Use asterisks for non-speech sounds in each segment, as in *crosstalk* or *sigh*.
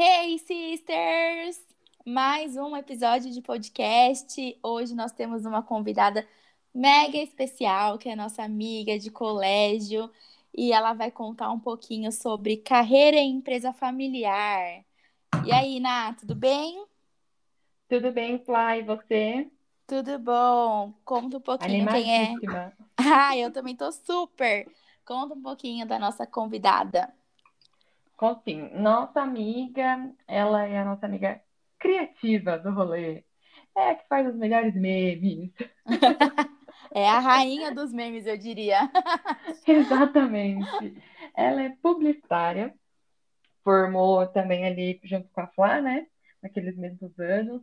Hey, sisters! Mais um episódio de podcast. Hoje nós temos uma convidada mega especial, que é nossa amiga de colégio, e ela vai contar um pouquinho sobre carreira em empresa familiar. E aí, Ná, tudo bem? Tudo bem, Fly, e você? Tudo bom? Conta um pouquinho quem é. *laughs* Ah, eu também tô super. Conta um pouquinho da nossa convidada. Sim, nossa amiga, ela é a nossa amiga criativa do rolê. É a que faz os melhores memes. *laughs* É a rainha dos memes, eu diria. *laughs* Exatamente. Ela é publicitária, formou também ali junto com a Flá, né? Naqueles mesmos anos.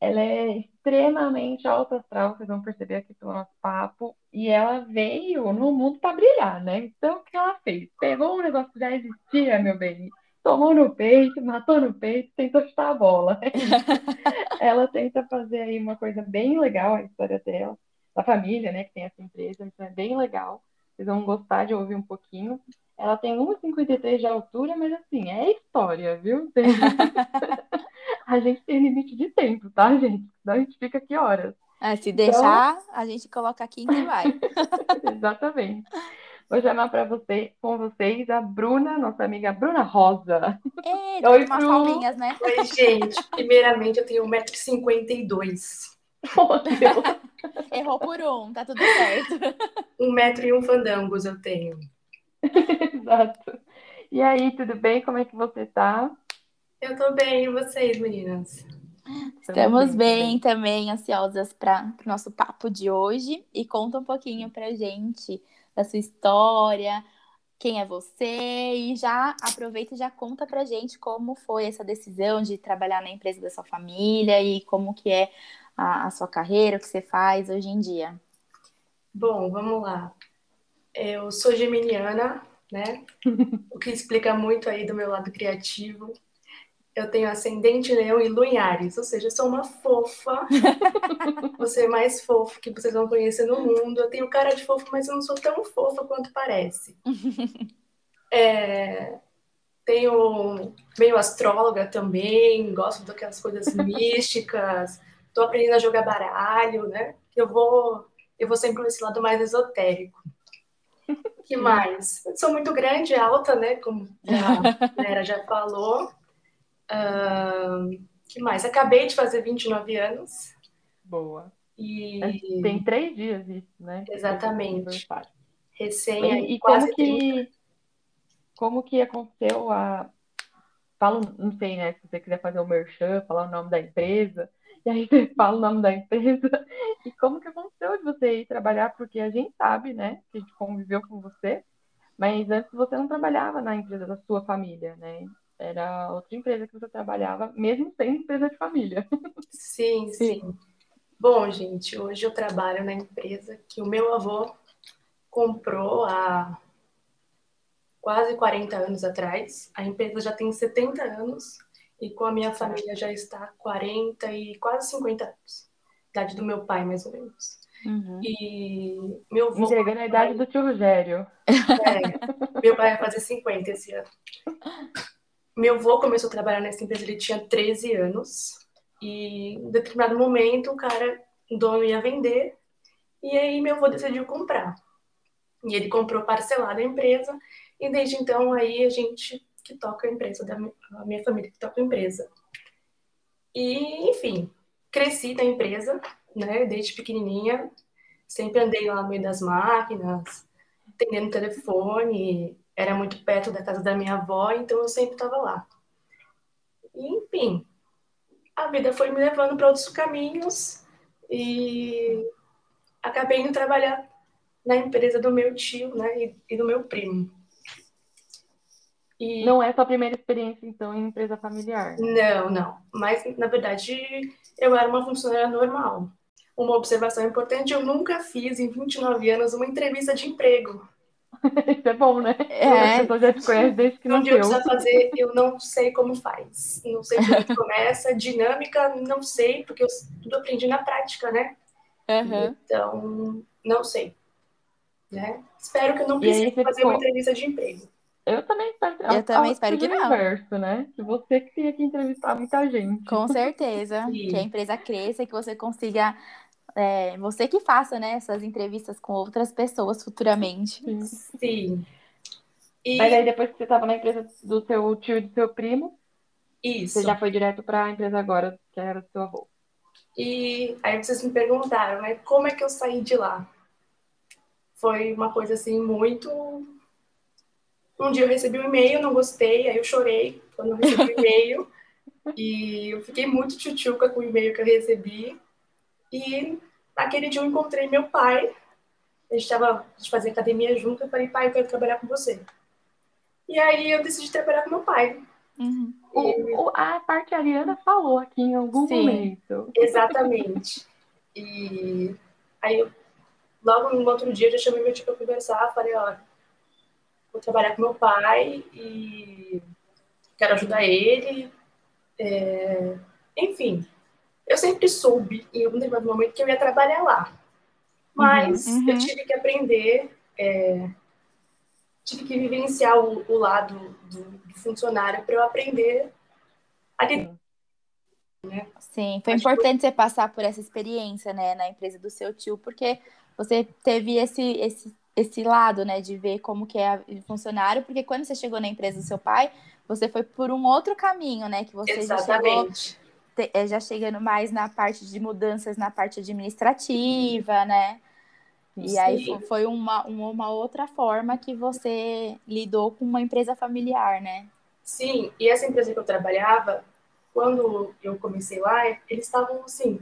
Ela é extremamente alta astral, vocês vão perceber aqui pelo nosso papo. E ela veio no mundo para brilhar, né? Então, o que ela fez? Pegou um negócio que já existia, meu bem, tomou no peito, matou no peito, tentou chutar a bola. *laughs* ela tenta fazer aí uma coisa bem legal, a história dela, da família, né, que tem essa empresa, então é bem legal. Vocês vão gostar de ouvir um pouquinho. Ela tem 1,53 de altura, mas assim, é história, viu? Tem... *laughs* *laughs* a gente tem limite de tempo, tá, gente? Senão a gente fica aqui horas. É, se deixar, então... a gente coloca aqui e vai. *laughs* Exatamente. Vou chamar para você, com vocês a Bruna, nossa amiga Bruna Rosa. Ei, *laughs* Oi, umas palminhas, né? Oi, gente. Primeiramente, eu tenho 1,52m. Oh, Deus. Errou por um, tá tudo certo. *laughs* Um metro e um fandangos eu tenho. Exato. E aí, tudo bem? Como é que você tá? Eu tô bem, e vocês, meninas? Estamos bem, também, ansiosas para o nosso papo de hoje. E conta um pouquinho pra gente da sua história, quem é você, e já aproveita e já conta pra gente como foi essa decisão de trabalhar na empresa da sua família e como que é a, a sua carreira, o que você faz hoje em dia. Bom, vamos lá. Eu sou geminiana, né? *laughs* o que explica muito aí do meu lado criativo. Eu tenho ascendente leão e lunares, ou seja, eu sou uma fofa. *laughs* Você é mais fofo que vocês vão conhecer no mundo. Eu tenho cara de fofo, mas eu não sou tão fofa quanto parece. *laughs* É, tenho meio astróloga também, gosto daquelas coisas *laughs* místicas. Estou aprendendo a jogar baralho, né? Eu vou, eu vou sempre nesse lado mais esotérico que mais? Eu sou muito grande, alta, né? Como a Nera já falou. Uh, que mais? Acabei de fazer 29 anos. Boa. E... Tem três dias isso, né? Exatamente. Recém e, aí, e como que como que aconteceu a fala, não sei, né, se você quiser fazer o merchan, falar o nome da empresa, *laughs* e aí você fala o nome da empresa, *laughs* e como que aconteceu de você ir trabalhar, porque a gente sabe, né, que a gente conviveu com você, mas antes você não trabalhava na empresa da sua família, né? Era outra empresa que você trabalhava, mesmo sendo empresa de família. Sim, *laughs* sim. Bom, gente, hoje eu trabalho na empresa que o meu avô comprou há quase 40 anos atrás. A empresa já tem 70 anos e com a minha família já está 40 e quase 50 anos. Idade do meu pai, mais ou menos. Uhum. E meu avô. Entregando a idade do tio Rogério. É, meu pai vai fazer 50 esse ano. *laughs* Meu avô começou a trabalhar nessa empresa, ele tinha 13 anos. E em determinado momento, o cara, o dono ia vender. E aí meu avô decidiu comprar. E ele comprou parcelado a empresa. E desde então, aí a gente que toca a empresa, da a minha família que toca a empresa. E, enfim, cresci na empresa, né, desde pequenininha. Sempre andei lá no meio das máquinas, atendendo telefone, era muito perto da casa da minha avó, então eu sempre estava lá. E, enfim, a vida foi me levando para outros caminhos e acabei indo trabalhar na empresa do meu tio né, e, do meu primo. E... Não é sua primeira experiência, então, em empresa familiar? Não, não. Mas, na verdade, eu era uma funcionária normal. Uma observação importante, eu nunca fiz, em 29 anos, uma entrevista de emprego. *laughs* Isso é bom, né? É. A pessoa já te conhece desde que não deu. Precisa fazer, eu não sei como faz. Não sei como começa. *laughs* Dinâmica, não sei, porque eu tudo aprendi na prática, né? Uhum. Então, não sei. Né? Espero que eu não precise fazer ficou... uma entrevista de emprego. Eu também espero que, Eu também espero que não. Inverso, né? Que você que tenha que entrevistar muita gente. Com certeza. que a empresa cresça e que você consiga. É, você que faça, né, essas entrevistas com outras pessoas futuramente. Sim. E... Mas aí depois que você estava na empresa do seu tio e do seu primo, Isso. você já foi direto para a empresa agora, que era do seu avô. E aí vocês me perguntaram, né, como é que eu saí de lá? Foi uma coisa assim muito um dia eu recebi um e-mail, não gostei, aí eu chorei quando eu recebi o e-mail. *laughs* e eu fiquei muito tchutchuca com o e-mail que eu recebi. E naquele dia eu encontrei meu pai. A gente estava fazer academia junto. Eu falei, pai, eu quero trabalhar com você. E aí eu decidi trabalhar com meu pai. Uhum. E... O, a parte Ariana falou aqui em algum Sim. momento. Exatamente. E aí, logo no outro dia, eu já chamei meu tio para conversar. Falei, olha, vou trabalhar com meu pai e quero ajudar ele. É... Enfim, eu sempre soube, em algum determinado momento, que eu ia trabalhar lá. Mas uhum. eu tive que aprender, é... tive que vivenciar o, o lado do, do funcionário para eu aprender a lidar. Né? Sim, foi Acho importante que... você passar por essa experiência, né, na empresa do seu tio, porque você teve esse, esse esse lado, né, de ver como que é o funcionário, porque quando você chegou na empresa do seu pai, você foi por um outro caminho, né, que você Exatamente. já chegou, já chegando mais na parte de mudanças na parte administrativa, né, e Sim. aí foi uma, uma outra forma que você lidou com uma empresa familiar, né? Sim, e essa empresa que eu trabalhava, quando eu comecei lá, eles estavam assim,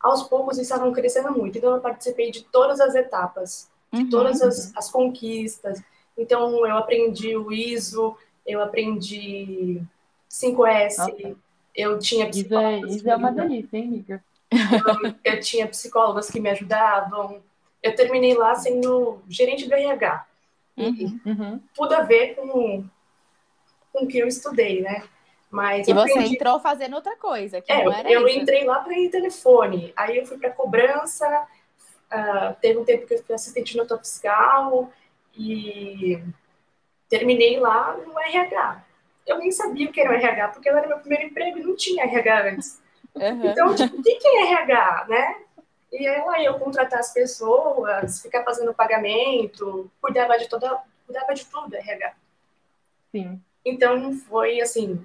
aos poucos eles estavam crescendo muito, então eu participei de todas as etapas de uhum. todas as, as, conquistas. Então, eu aprendi o ISO, eu aprendi 5S, Nossa. Eu tinha psicólogos. Isso é, isso é uma delícia, hein, amiga? Eu, *laughs* eu tinha psicólogos que me ajudavam. Eu terminei lá sendo gerente do RH. Uhum. Uhum. Tudo a ver com, com o que eu estudei, né? Mas e você aprendi... entrou fazendo outra coisa, que é, não era eu isso. entrei lá para ir telefone, aí eu fui para cobrança, Uh, teve um tempo que eu fui assistente nota fiscal e terminei lá no RH. Eu nem sabia o que era o RH, porque era meu primeiro emprego e não tinha RH antes. Uhum. Então, tipo, o que é RH, né? E aí eu contratar as pessoas, ficar fazendo pagamento, cuidava de toda, cuidava de tudo RH. Sim. Então foi assim,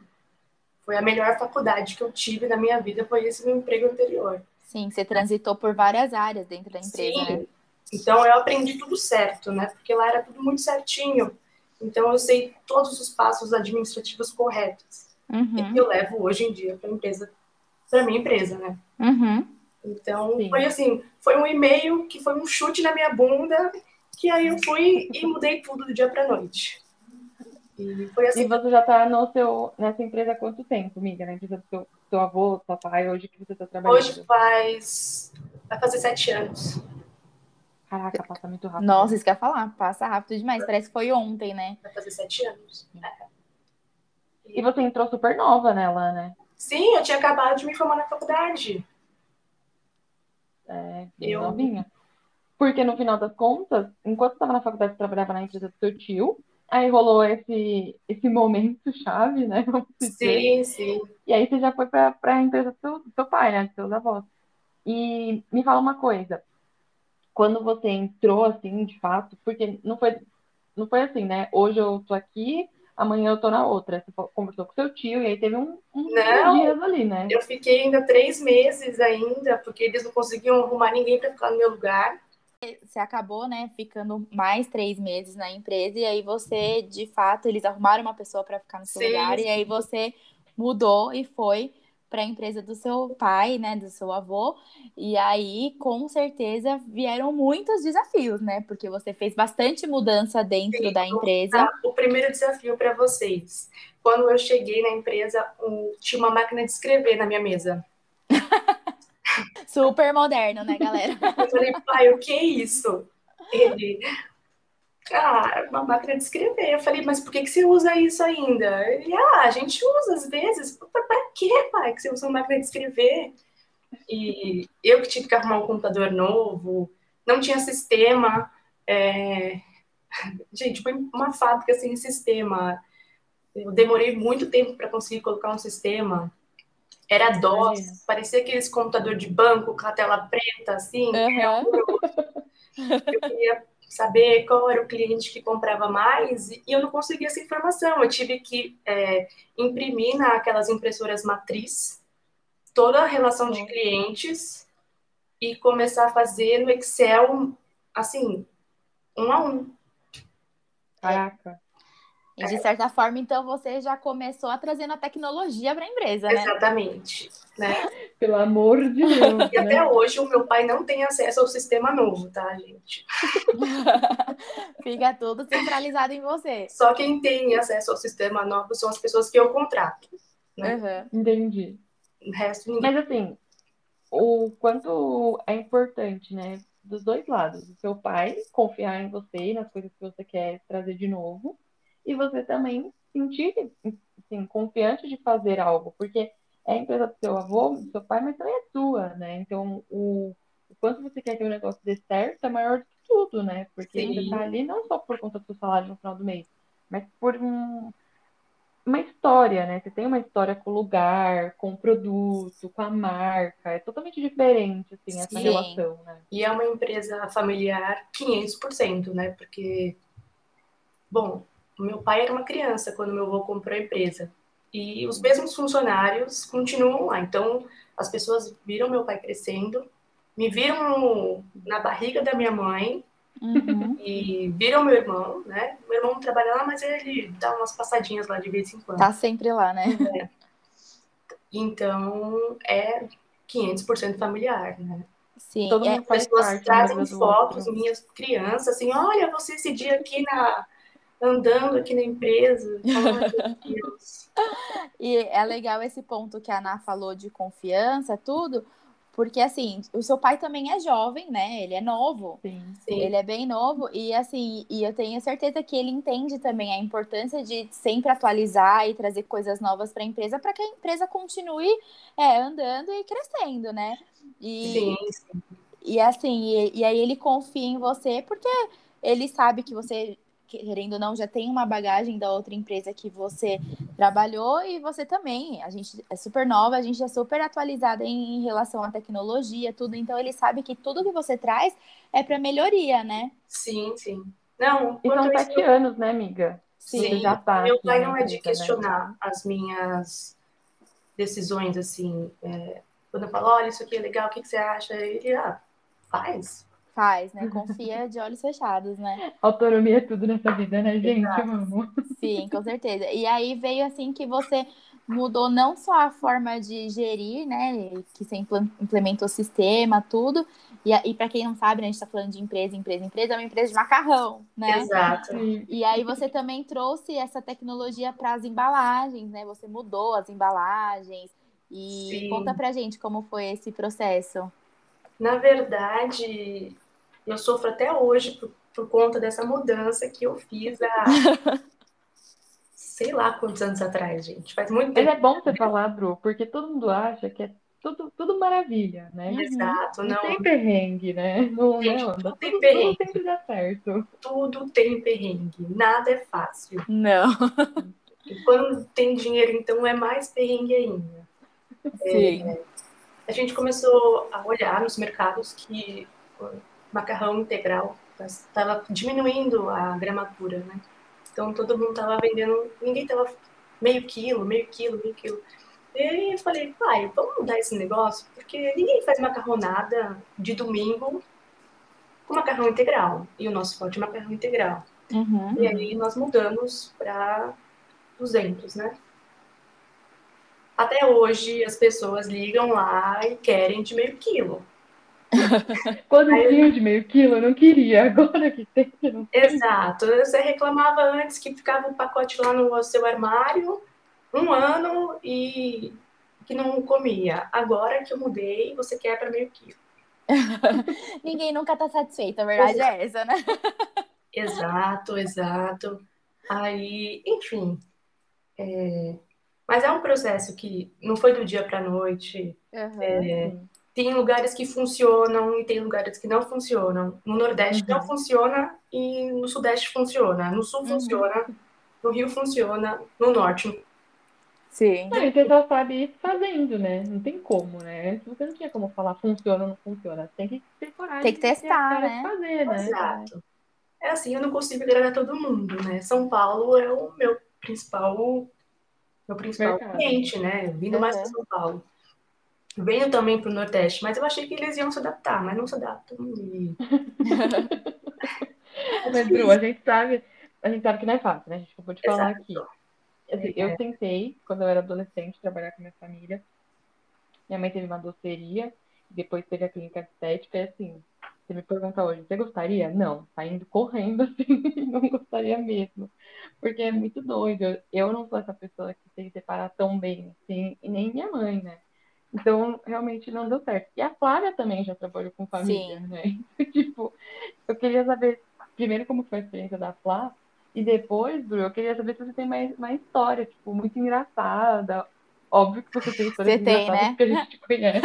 foi a melhor faculdade que eu tive na minha vida, foi esse meu emprego anterior. Sim, você transitou por várias áreas dentro da empresa, Sim. né? Então eu aprendi tudo certo, né? Porque lá era tudo muito certinho. Então eu sei todos os passos administrativos corretos. Uhum. E eu levo hoje em dia para a empresa, para minha empresa, né? Uhum. Então Sim. foi assim, foi um e-mail que foi um chute na minha bunda, que aí eu fui e mudei tudo do dia para noite. E foi assim. E você já está no seu, nessa empresa há quanto tempo, amiga? Na empresa do seu, seu avô, seu pai, hoje que você está trabalhando? Hoje faz. Vai fazer sete anos. Caraca, passa muito rápido. Nossa, isso que eu ia falar, passa rápido demais. Parece que foi ontem, né? Vai fazer sete anos. É. E você entrou super nova nela, né? Sim, eu tinha acabado de me formar na faculdade. É, eu novinha. Porque no final das contas, enquanto você estava na faculdade, você trabalhava na empresa do seu tio. Aí rolou esse, esse momento chave, né? Sim, sim. E aí você já foi para a empresa do seu, do seu pai, né? Dos seus avós. E me fala uma coisa. Quando você entrou, assim, de fato, porque não foi, não foi assim, né? Hoje eu tô aqui, amanhã eu tô na outra. Você conversou com seu tio e aí teve um, um não, dias ali, né? Eu fiquei ainda três meses ainda, porque eles não conseguiam arrumar ninguém para ficar no meu lugar você acabou, né, ficando mais três meses na empresa e aí você, de fato, eles arrumaram uma pessoa para ficar no seu sim, lugar sim. e aí você mudou e foi para a empresa do seu pai, né, do seu avô. E aí, com certeza, vieram muitos desafios, né? Porque você fez bastante mudança dentro Sim, da empresa. O primeiro desafio para vocês, quando eu cheguei na empresa, um, tinha uma máquina de escrever na minha mesa. *laughs* Super moderno, né, galera? Eu falei, pai, o que é isso? Ele, ah, uma máquina de escrever. Eu falei, mas por que, que você usa isso ainda? Ele, ah, a gente usa às vezes. Para que, pai, que você usa uma máquina de escrever? E eu que tive que arrumar um computador novo, não tinha sistema. É... Gente, foi uma fábrica sem sistema. Eu demorei muito tempo para conseguir colocar um sistema. Era DOS, parecia aqueles computador de banco com a tela preta, assim. Uhum. Eu queria saber qual era o cliente que comprava mais e eu não conseguia essa informação. Eu tive que é, imprimir naquelas impressoras matriz toda a relação de clientes e começar a fazer no Excel, assim, um a um. Caraca. E de certa forma, então, você já começou a trazendo a tecnologia para a empresa, né? Exatamente. Né? *laughs* Pelo amor de Deus. E até né? hoje o meu pai não tem acesso ao sistema novo, tá, gente? *laughs* Fica tudo centralizado em você. Só quem tem acesso ao sistema novo são as pessoas que eu contrato. Né? Uhum. Entendi. O resto ninguém. Mas assim, o quanto é importante, né? Dos dois lados. O seu pai confiar em você e nas coisas que você quer trazer de novo e você também sentir assim, confiante de fazer algo, porque é a empresa do seu avô, do seu pai, mas também é sua, né? Então, o, o quanto você quer que o negócio dê certo é maior do que tudo, né? Porque Sim. você tá ali não só por conta do seu salário no final do mês, mas por um, uma história, né? Você tem uma história com o lugar, com o produto, com a marca. É totalmente diferente, assim, essa Sim. relação, né? E é uma empresa familiar 500%, né? Porque, bom, meu pai era uma criança quando meu avô comprou a empresa. E os mesmos funcionários continuam lá. Então, as pessoas viram meu pai crescendo, me viram na barriga da minha mãe uhum. e viram meu irmão, né? Meu irmão trabalha lá, mas ele dá umas passadinhas lá de vez em quando. Tá sempre lá, né? É. Então, é 500% familiar, né? Sim, Todo é, pessoas trazem fotos, minhas crianças, assim, olha, você esse dia aqui na andando aqui na empresa. *laughs* *laughs* e é legal esse ponto que a Ana falou de confiança, tudo, porque assim, o seu pai também é jovem, né? Ele é novo. Sim, sim. Ele é bem novo e assim, e eu tenho certeza que ele entende também a importância de sempre atualizar e trazer coisas novas para a empresa para que a empresa continue é, andando e crescendo, né? E, sim, sim. E assim, e, e aí ele confia em você porque ele sabe que você querendo ou não, já tem uma bagagem da outra empresa que você trabalhou e você também. A gente é super nova, a gente é super atualizada em, relação à tecnologia, tudo. Então, ele sabe que tudo que você traz é para melhoria, né? Sim, sim. Não, e são sete eu... anos, né, amiga? Sim, já tá meu pai não é de né? questionar né? as minhas decisões, assim. É... quando eu falo, olha, isso aqui é legal, o que, que você acha? Ele, ah, faz, Faz, né? *laughs* Confia de olhos fechados, né? Autonomia é tudo nessa vida, né, gente? *laughs* Sim, com certeza. E aí veio assim que você mudou não só a forma de gerir, né? Que você implementou o sistema, tudo. E, e para quem não sabe, né, a gente está falando de empresa, empresa, empresa, é uma empresa de macarrão, né? Exato. E aí você também trouxe essa tecnologia para as embalagens, né? Você mudou as embalagens. E Sim. conta pra gente como foi esse processo. Na verdade, eu sofro até hoje por, por conta dessa mudança que eu fiz há *laughs* sei lá quantos anos atrás, gente. Faz muito tempo. Mas é bom você falar, Bru, porque todo mundo acha que é tudo, tudo maravilha, né? Exato, não. Não tem perrengue, né? Não, gente, não, tudo tem perrengue. Tudo sempre dá certo. Tudo tem perrengue. Nada é fácil. Não. E quando tem dinheiro, então é mais perrengue ainda. Sim. É, a gente começou a olhar nos mercados que macarrão integral estava diminuindo a gramatura, né? Então todo mundo estava vendendo, ninguém estava meio quilo, meio quilo, meio quilo. E eu falei, pai, vamos mudar esse negócio, porque ninguém faz macarronada de domingo com macarrão integral. E o nosso forte é macarrão integral. Uhum. E aí nós mudamos para 200, né? Até hoje as pessoas ligam lá e querem de meio quilo. *laughs* Quando Aí, tinha de meio quilo, eu não queria. Agora que tem, que não Exato. Você reclamava antes que ficava um pacote lá no seu armário um ano e que não comia. Agora que eu mudei, você quer para meio quilo. *laughs* Ninguém nunca está satisfeito, a verdade exato. é essa, né? *laughs* exato, exato. Aí, enfim. É... Mas é um processo que não foi do dia para noite. Uhum. É tem lugares que funcionam e tem lugares que não funcionam. No Nordeste uhum. não funciona e no Sudeste funciona. No Sul uhum. funciona, no Rio funciona, no Norte. Sim. Não, você só sabe ir fazendo, né? Não tem como, né? Você não tinha como falar funciona ou não funciona. Tem que ter coragem. Tem que testar, né? Fazer, né? Exato. É assim, eu não consigo agradar todo mundo, né? São Paulo é o meu principal meu principal cliente, né? Vindo uhum. mais para São Paulo. Venho também para o Nordeste, mas eu achei que eles iam se adaptar, mas não se adaptam. E... *laughs* mas, Bru, a gente sabe, a gente sabe que não é fácil, né? A gente acabou de falar Exato. aqui. Assim, eu é. tentei, quando eu era adolescente, trabalhar com minha família. Minha mãe teve uma doceria, depois teve a clínica de estética, e assim, você me pergunta hoje, você gostaria? Não, tá indo correndo *laughs* assim, não gostaria mesmo. Porque é muito doido. Eu não sou essa pessoa que tem que separar tão bem, assim, e nem minha mãe, né? Então, realmente não deu certo. E a Flávia também já trabalhou com família, Sim. né? *laughs* tipo, eu queria saber, primeiro, como foi a experiência da Flá, e depois, Bru, eu queria saber se você tem mais, mais história, tipo, muito engraçada, Óbvio que você tem histórias você tem, né? porque a gente te *laughs* conhece.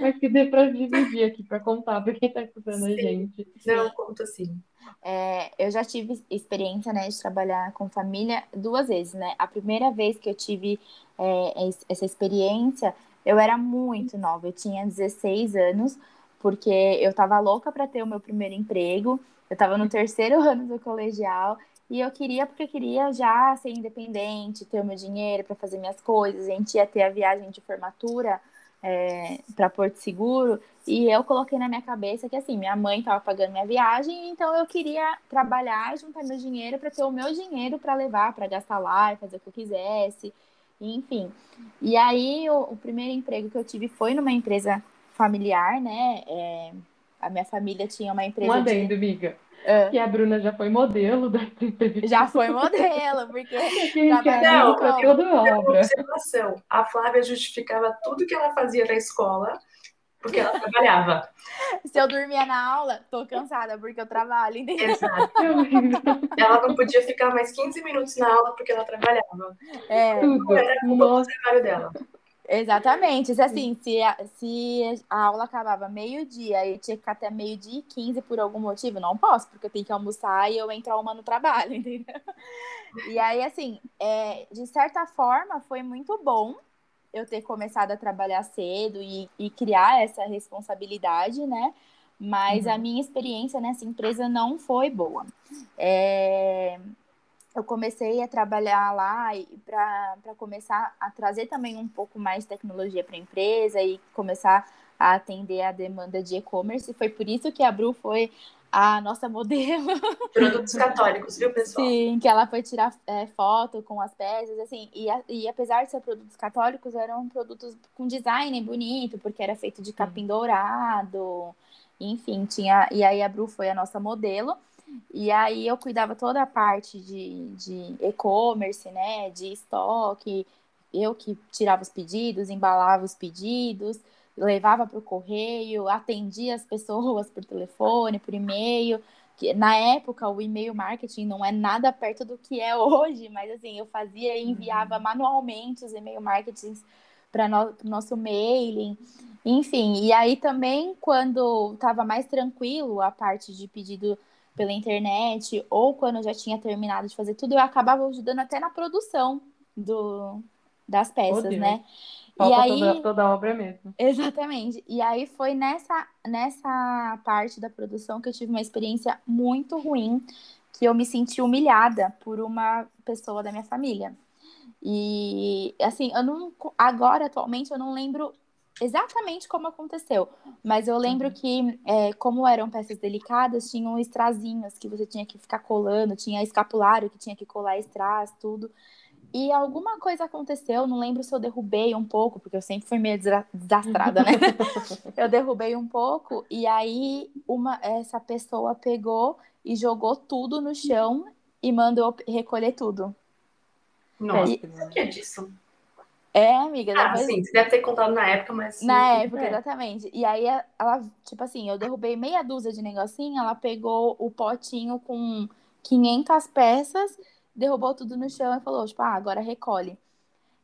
Mas que dê pra dividir aqui, pra contar pra quem tá escutando sim. a gente. Não, conta sim. É, eu já tive experiência, né, de trabalhar com família duas vezes, né? A primeira vez que eu tive é, essa experiência, eu era muito nova, eu tinha 16 anos, porque eu tava louca para ter o meu primeiro emprego, eu tava no terceiro *laughs* ano do colegial, e eu queria, porque queria já ser independente, ter o meu dinheiro para fazer minhas coisas. A gente ia ter a viagem de formatura é, para Porto Seguro. E eu coloquei na minha cabeça que, assim, minha mãe estava pagando minha viagem, então eu queria trabalhar, juntar meu dinheiro para ter o meu dinheiro para levar, para gastar lá e fazer o que eu quisesse. Enfim. E aí, o, o, primeiro emprego que eu tive foi numa empresa familiar, né? É, a minha família tinha uma empresa. Um adendo, de... amiga. É. Que a Bruna já foi modelo da entrevista. Já foi modelo, porque *laughs* não, para toda obra. Observação. A Flávia justificava tudo que ela fazia na escola porque ela trabalhava. *laughs* Se eu dormia na aula, tô cansada porque eu trabalho, entendeu? Exato. ela não podia ficar mais 15 minutos na aula porque ela trabalhava. É. Tudo. Era o trabalho dela. Exatamente. Se, assim, se a, se a aula acabava meio-dia e tinha que ficar até meio-dia e 15 por algum motivo, não posso, porque eu tenho que almoçar e eu entro uma no trabalho, *laughs* entendeu? E aí, assim, é, de certa forma, foi muito bom eu ter começado a trabalhar cedo e, e criar essa responsabilidade, né? Mas uhum. a minha experiência nessa empresa não foi boa. É, eu comecei a trabalhar lá para começar a trazer também um pouco mais de tecnologia para a empresa e começar a atender a demanda de e-commerce. Foi por isso que a Bru foi a nossa modelo. *laughs* Produtos católicos, viu, pessoal? Sim, que ela foi tirar é, foto com as peças, assim, e, a, e apesar de ser produtos católicos, eram produtos com design bonito, porque era feito de capim dourado, enfim, tinha. E aí a Bru foi a nossa modelo. E aí eu cuidava toda a parte de, de e-commerce, né? De estoque. Eu que tirava os pedidos, embalava os pedidos, levava para o correio, atendia as pessoas por telefone, por e-mail. Que, na época, o e-mail marketing não é nada perto do que é hoje, mas assim, eu fazia e enviava uhum. manualmente os e-mail marketings para no, o nosso mailing. Enfim, e aí também, quando estava mais tranquilo a parte de pedido pela internet, ou quando eu já tinha terminado de fazer tudo, eu acabava ajudando até na produção do, das peças, oh, né? Falta e aí, toda, toda obra mesmo. Exatamente. E aí foi nessa, nessa parte da produção que eu tive uma experiência muito ruim, que eu me senti humilhada por uma pessoa da minha família. E assim, eu não agora atualmente eu não lembro exatamente como aconteceu. Mas eu lembro uhum. que, é, como eram peças delicadas, tinham estrazinhos que você tinha que ficar colando, tinha escapulário que tinha que colar strass, tudo. E alguma coisa aconteceu, não lembro se eu derrubei um pouco, porque eu sempre fui meio desastrada, né? *laughs* eu derrubei um pouco, e aí uma, essa pessoa pegou e jogou tudo no chão e mandou recolher tudo. Nossa, e... o que é disso? É, amiga. Ah, depois... sim, você deve ter contado na época, mas. Na época, é. exatamente. E aí ela, tipo assim, eu derrubei meia dúzia de negocinho, ela pegou o potinho com 500 peças, derrubou tudo no chão e falou, tipo, ah, agora recolhe.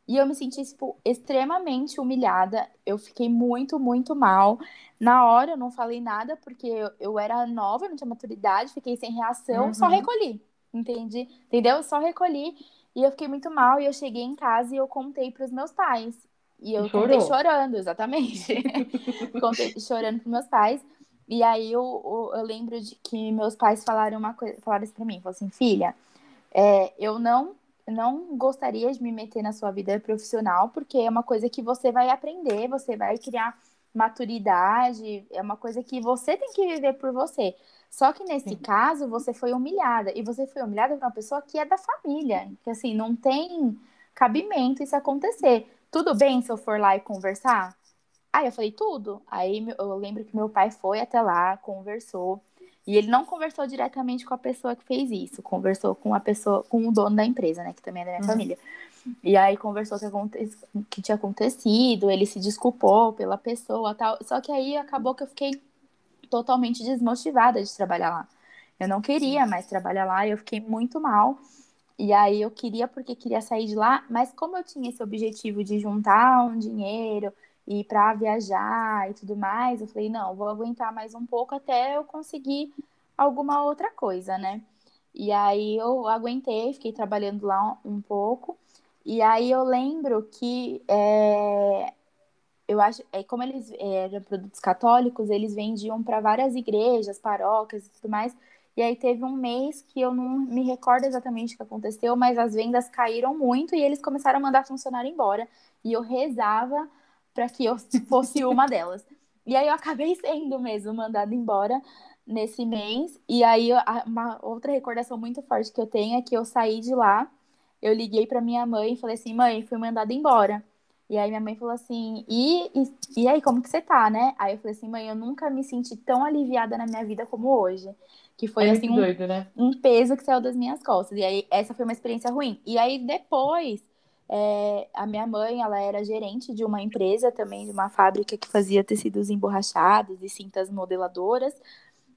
E eu me senti, tipo, extremamente humilhada. Eu fiquei muito, muito mal. Na hora eu não falei nada, porque eu, eu era nova, não tinha maturidade, fiquei sem reação, uhum. só recolhi. Entendi? Entendeu? Só recolhi. E eu fiquei muito mal. E eu cheguei em casa e eu contei para os meus pais. E eu Chorou. *laughs* contei chorando, exatamente. contei chorando para meus pais. E aí eu, eu, eu, lembro de que meus pais falaram uma coisa, falaram isso para mim, falaram assim, filha, é, eu não não gostaria de me meter na sua vida profissional, porque é uma coisa que você vai aprender, você vai criar maturidade, é uma coisa que você tem que viver por você. Só que nesse Sim. caso, você foi humilhada, e você foi humilhada por uma pessoa que é da família, que assim, não tem cabimento isso acontecer. Tudo bem se eu for lá e conversar? Aí eu falei, tudo. Aí eu lembro que meu pai foi até lá, conversou. E ele não conversou diretamente com a pessoa que fez isso, conversou com a pessoa, com o dono da empresa, né, que também é da minha uhum. família. E aí conversou o que, que tinha acontecido, ele se desculpou pela pessoa tal. Só que aí acabou que eu fiquei totalmente desmotivada de trabalhar lá. Eu não queria mais trabalhar lá, eu fiquei muito mal. E aí eu queria porque queria sair de lá, mas como eu tinha esse objetivo de juntar um dinheiro e para viajar e tudo mais, eu falei, não, vou aguentar mais um pouco até eu conseguir alguma outra coisa, né? E aí eu aguentei, fiquei trabalhando lá um pouco. E aí eu lembro que é, eu acho, é, como eles eram produtos católicos, eles vendiam para várias igrejas, paróquias e tudo mais. E aí teve um mês que eu não me recordo exatamente o que aconteceu, mas as vendas caíram muito e eles começaram a mandar funcionário embora. E eu rezava para que eu *laughs* fosse uma delas. E aí eu acabei sendo mesmo mandada embora nesse mês. E aí uma outra recordação muito forte que eu tenho é que eu saí de lá, eu liguei para minha mãe e falei assim: "Mãe, fui mandada embora". E aí minha mãe falou assim: e, e, e, aí, como que você tá, né? Aí eu falei assim, mãe, eu nunca me senti tão aliviada na minha vida como hoje. Que foi é assim um, doido, né? um peso que saiu das minhas costas. E aí essa foi uma experiência ruim. E aí depois, é, a minha mãe, ela era gerente de uma empresa também, de uma fábrica que fazia tecidos emborrachados e cintas modeladoras.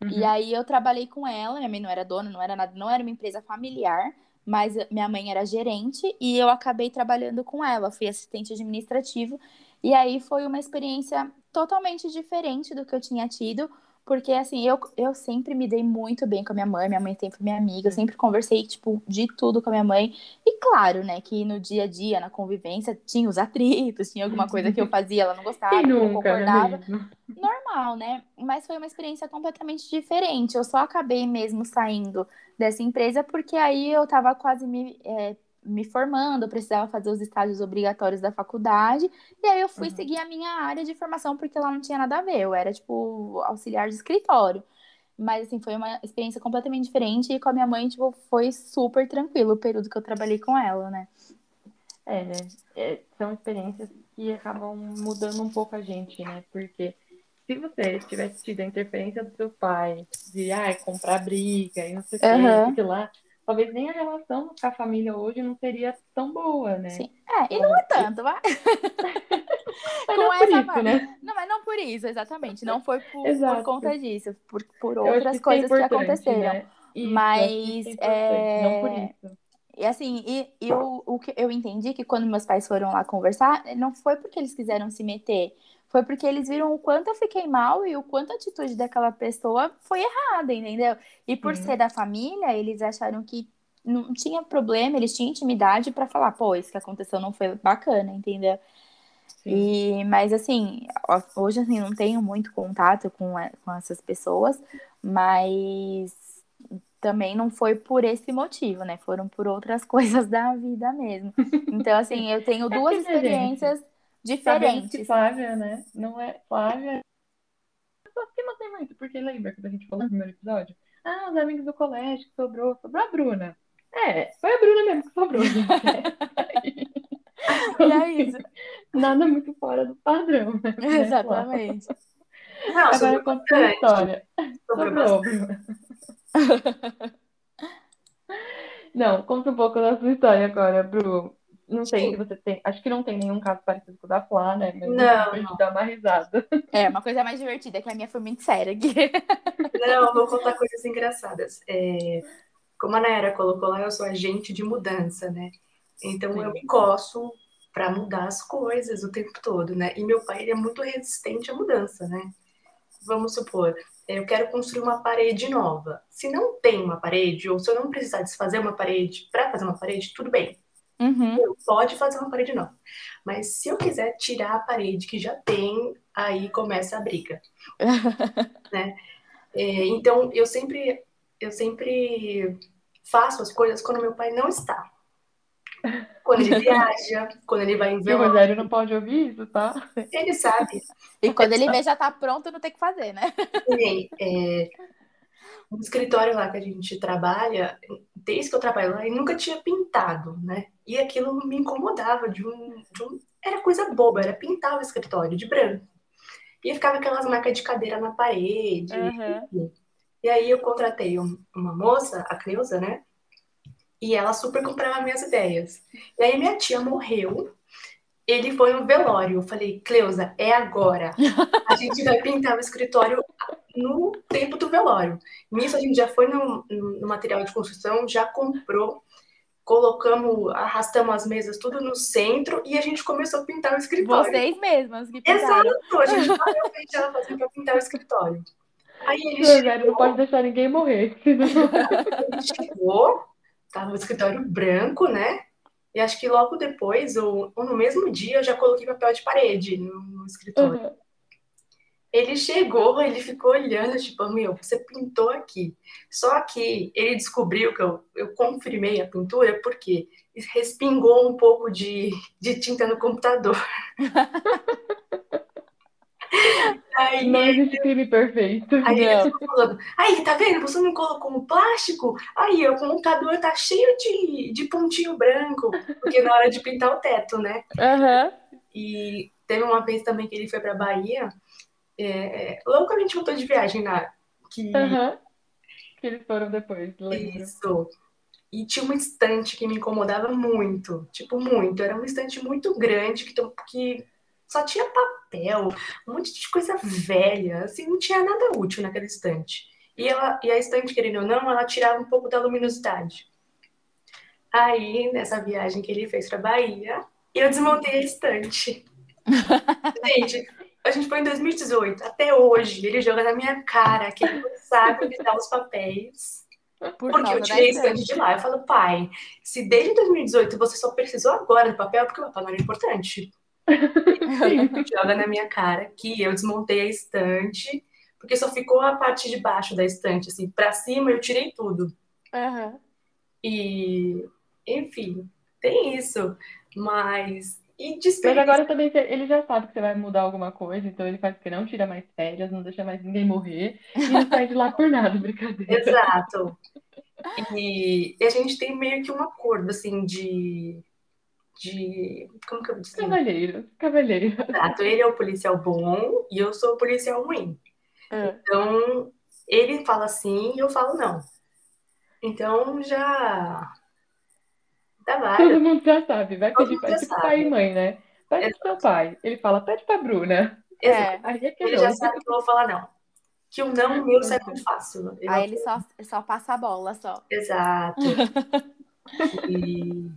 Uhum. E aí eu trabalhei com ela, minha mãe não era dona, não era nada, não era uma empresa familiar mas minha mãe era gerente e eu acabei trabalhando com ela, fui assistente administrativo, e aí foi uma experiência totalmente diferente do que eu tinha tido, porque, assim, eu, eu sempre me dei muito bem com a minha mãe, minha mãe sempre foi minha amiga, eu sempre conversei, tipo, de tudo com a minha mãe. E claro, né, que no dia a dia, na convivência, tinha os atritos, tinha alguma coisa que eu *laughs* fazia, ela não gostava, eu não concordava. Né? Normal, né? Mas foi uma experiência completamente diferente. Eu só acabei mesmo saindo dessa empresa porque aí eu tava quase me é, me formando, eu precisava fazer os estágios obrigatórios da faculdade, e aí eu fui uhum. seguir a minha área de formação, porque lá não tinha nada a ver, eu era, tipo, auxiliar de escritório. Mas, assim, foi uma experiência completamente diferente, e com a minha mãe, tipo, foi super tranquilo o período que eu trabalhei com ela, né? É, é são experiências que acabam mudando um pouco a gente, né? Porque se você tivesse tido a interferência do seu pai, de, ai, comprar briga e não sei o uhum. que, lá, talvez nem a relação com a família hoje não seria tão boa, né? Sim. É, e não é tanto, vai. *laughs* mas não por isso, né? Não, mas não por isso, exatamente. Não foi por, por conta disso, por, por outras que coisas que aconteceram. Né? Isso, mas é... não por isso. E assim, e, e o, o que eu entendi que quando meus pais foram lá conversar, não foi porque eles quiseram se meter, foi porque eles viram o quanto eu fiquei mal e o quanto a atitude daquela pessoa foi errada, entendeu? E por ser da família, eles acharam que não tinha problema, eles tinham intimidade para falar, pô, isso que aconteceu não foi bacana, entendeu? E, mas assim, hoje assim, não tenho muito contato com, com essas pessoas, mas também não foi por esse motivo, né? Foram por outras *laughs* coisas da vida mesmo. Então, assim, eu tenho é duas experiências diferentes. que Flávia, né? Não é Flávia. Só que não tem muito, porque lembra quando a gente falou no primeiro episódio? Ah, os amigos do colégio que sobrou, sobrou a Bruna. É, foi a Bruna mesmo que sobrou, gente. *laughs* e é isso. Nada muito fora do padrão, né? Exatamente. Não, Agora conta a história. Sobrou. *laughs* Não, conta um pouco da sua história agora, Bru. Não tem, você tem. Acho que não tem nenhum caso parecido com o da Flá, né? Mas não. não. dar uma risada. É, uma coisa mais divertida, que a minha foi muito séria aqui. *laughs* Não, vou contar coisas engraçadas. É, como a Naira colocou lá, eu sou agente de mudança, né? Então Sim. eu me coço para mudar as coisas o tempo todo, né? E meu pai ele é muito resistente à mudança, né? Vamos supor, eu quero construir uma parede nova. Se não tem uma parede, ou se eu não precisar desfazer uma parede para fazer uma parede, tudo bem. Uhum. Eu pode fazer uma parede nova. Mas se eu quiser tirar a parede que já tem, aí começa a briga. *laughs* né? É, então eu sempre eu sempre faço as coisas quando meu pai não está. Quando ele viaja, *laughs* quando ele vai em E o Rogério não pode ouvir isso, tá? ele sabe. E quando ele vê já tá pronto, não tem o que fazer, né? Nem, é, no escritório lá que a gente trabalha, desde que eu trabalho lá, nunca tinha pintado, né? E aquilo me incomodava de um, de um... Era coisa boba, era pintar o escritório de branco. E ficava aquelas marcas de cadeira na parede. Uhum. enfim. E aí eu contratei um- uma moça, a Cleusa, né? E ela super comprava minhas ideias. E aí minha tia morreu. Ele foi no velório. Eu falei, Cleusa, é agora. A gente vai pintar o escritório no tempo do velório. Nisso a gente já foi no, no material de construção, já comprou, colocamos, arrastamos as mesas tudo no centro e a gente começou a pintar o escritório. Vocês mesmas que pintaram. Exato, a gente *laughs* parou o que ela fazia para pintar o escritório. Aí O ele Rogério não chegou, pode deixar ninguém morrer. ele chegou, tava o escritório branco, né? E acho que logo depois, ou, ou no mesmo dia, eu já coloquei papel de parede no, no escritório. Uhum. Ele chegou, ele ficou olhando, tipo, meu, você pintou aqui. Só que ele descobriu que eu, eu confirmei a pintura porque respingou um pouco de, de tinta no computador. *laughs* Aí, Não existe crime perfeito. aí ele Não. ficou falando, aí, tá vendo? Você não colocou um plástico? Aí, o computador tá cheio de, de pontinho branco, porque na hora de pintar o teto, né? Aham. E teve uma vez também que ele foi pra Bahia, é, logo que a gente voltou de viagem lá, que Aham. Que eles foram depois, lembro. Isso. E tinha uma estante que me incomodava muito, tipo, muito. Era uma estante muito grande que, que só tinha papel, um monte de coisa velha, assim, não tinha nada útil naquela estante. E, ela, e a estante, querendo ou não, ela tirava um pouco da luminosidade. Aí, nessa viagem que ele fez pra Bahia, eu desmontei a estante. *laughs* Gente, a gente foi em 2018, até hoje, ele joga na minha cara que ele não sabe onde estão os papéis. Por Porque eu da tirei a estante. estante de lá. Eu falo, pai, se desde 2018 você só precisou agora do papel, porque o papel não era importante. *laughs* Joga na minha cara que eu desmontei a estante, porque só ficou a parte de baixo da estante, assim, pra cima eu tirei tudo. Aham. E, enfim, tem isso. Mas, e Mas agora também ele já sabe que você vai mudar alguma coisa, então ele faz que não tira mais férias, não deixa mais ninguém morrer e não sai de lá por nada, *laughs* brincadeira. Exato. E, e a gente tem meio que um acordo, assim, de. de como que eu vou dizer? Cavalheiro, cavalheiro. Exato, ele é o policial bom e eu sou o policial ruim. Ah. Então, ele fala sim e eu falo não. Então, já. Dá várias. Todo mundo já sabe, vai Todo pedir pra tipo sabe. pai e mãe, né? Pede pro seu pai. Ele fala, pede pra Bruna. É. Aí é que Ele já sabe que eu vou falar não. Que o não meu sai muito fácil. Ele Aí ele só, só passa a bola, só. Exato. *laughs* E...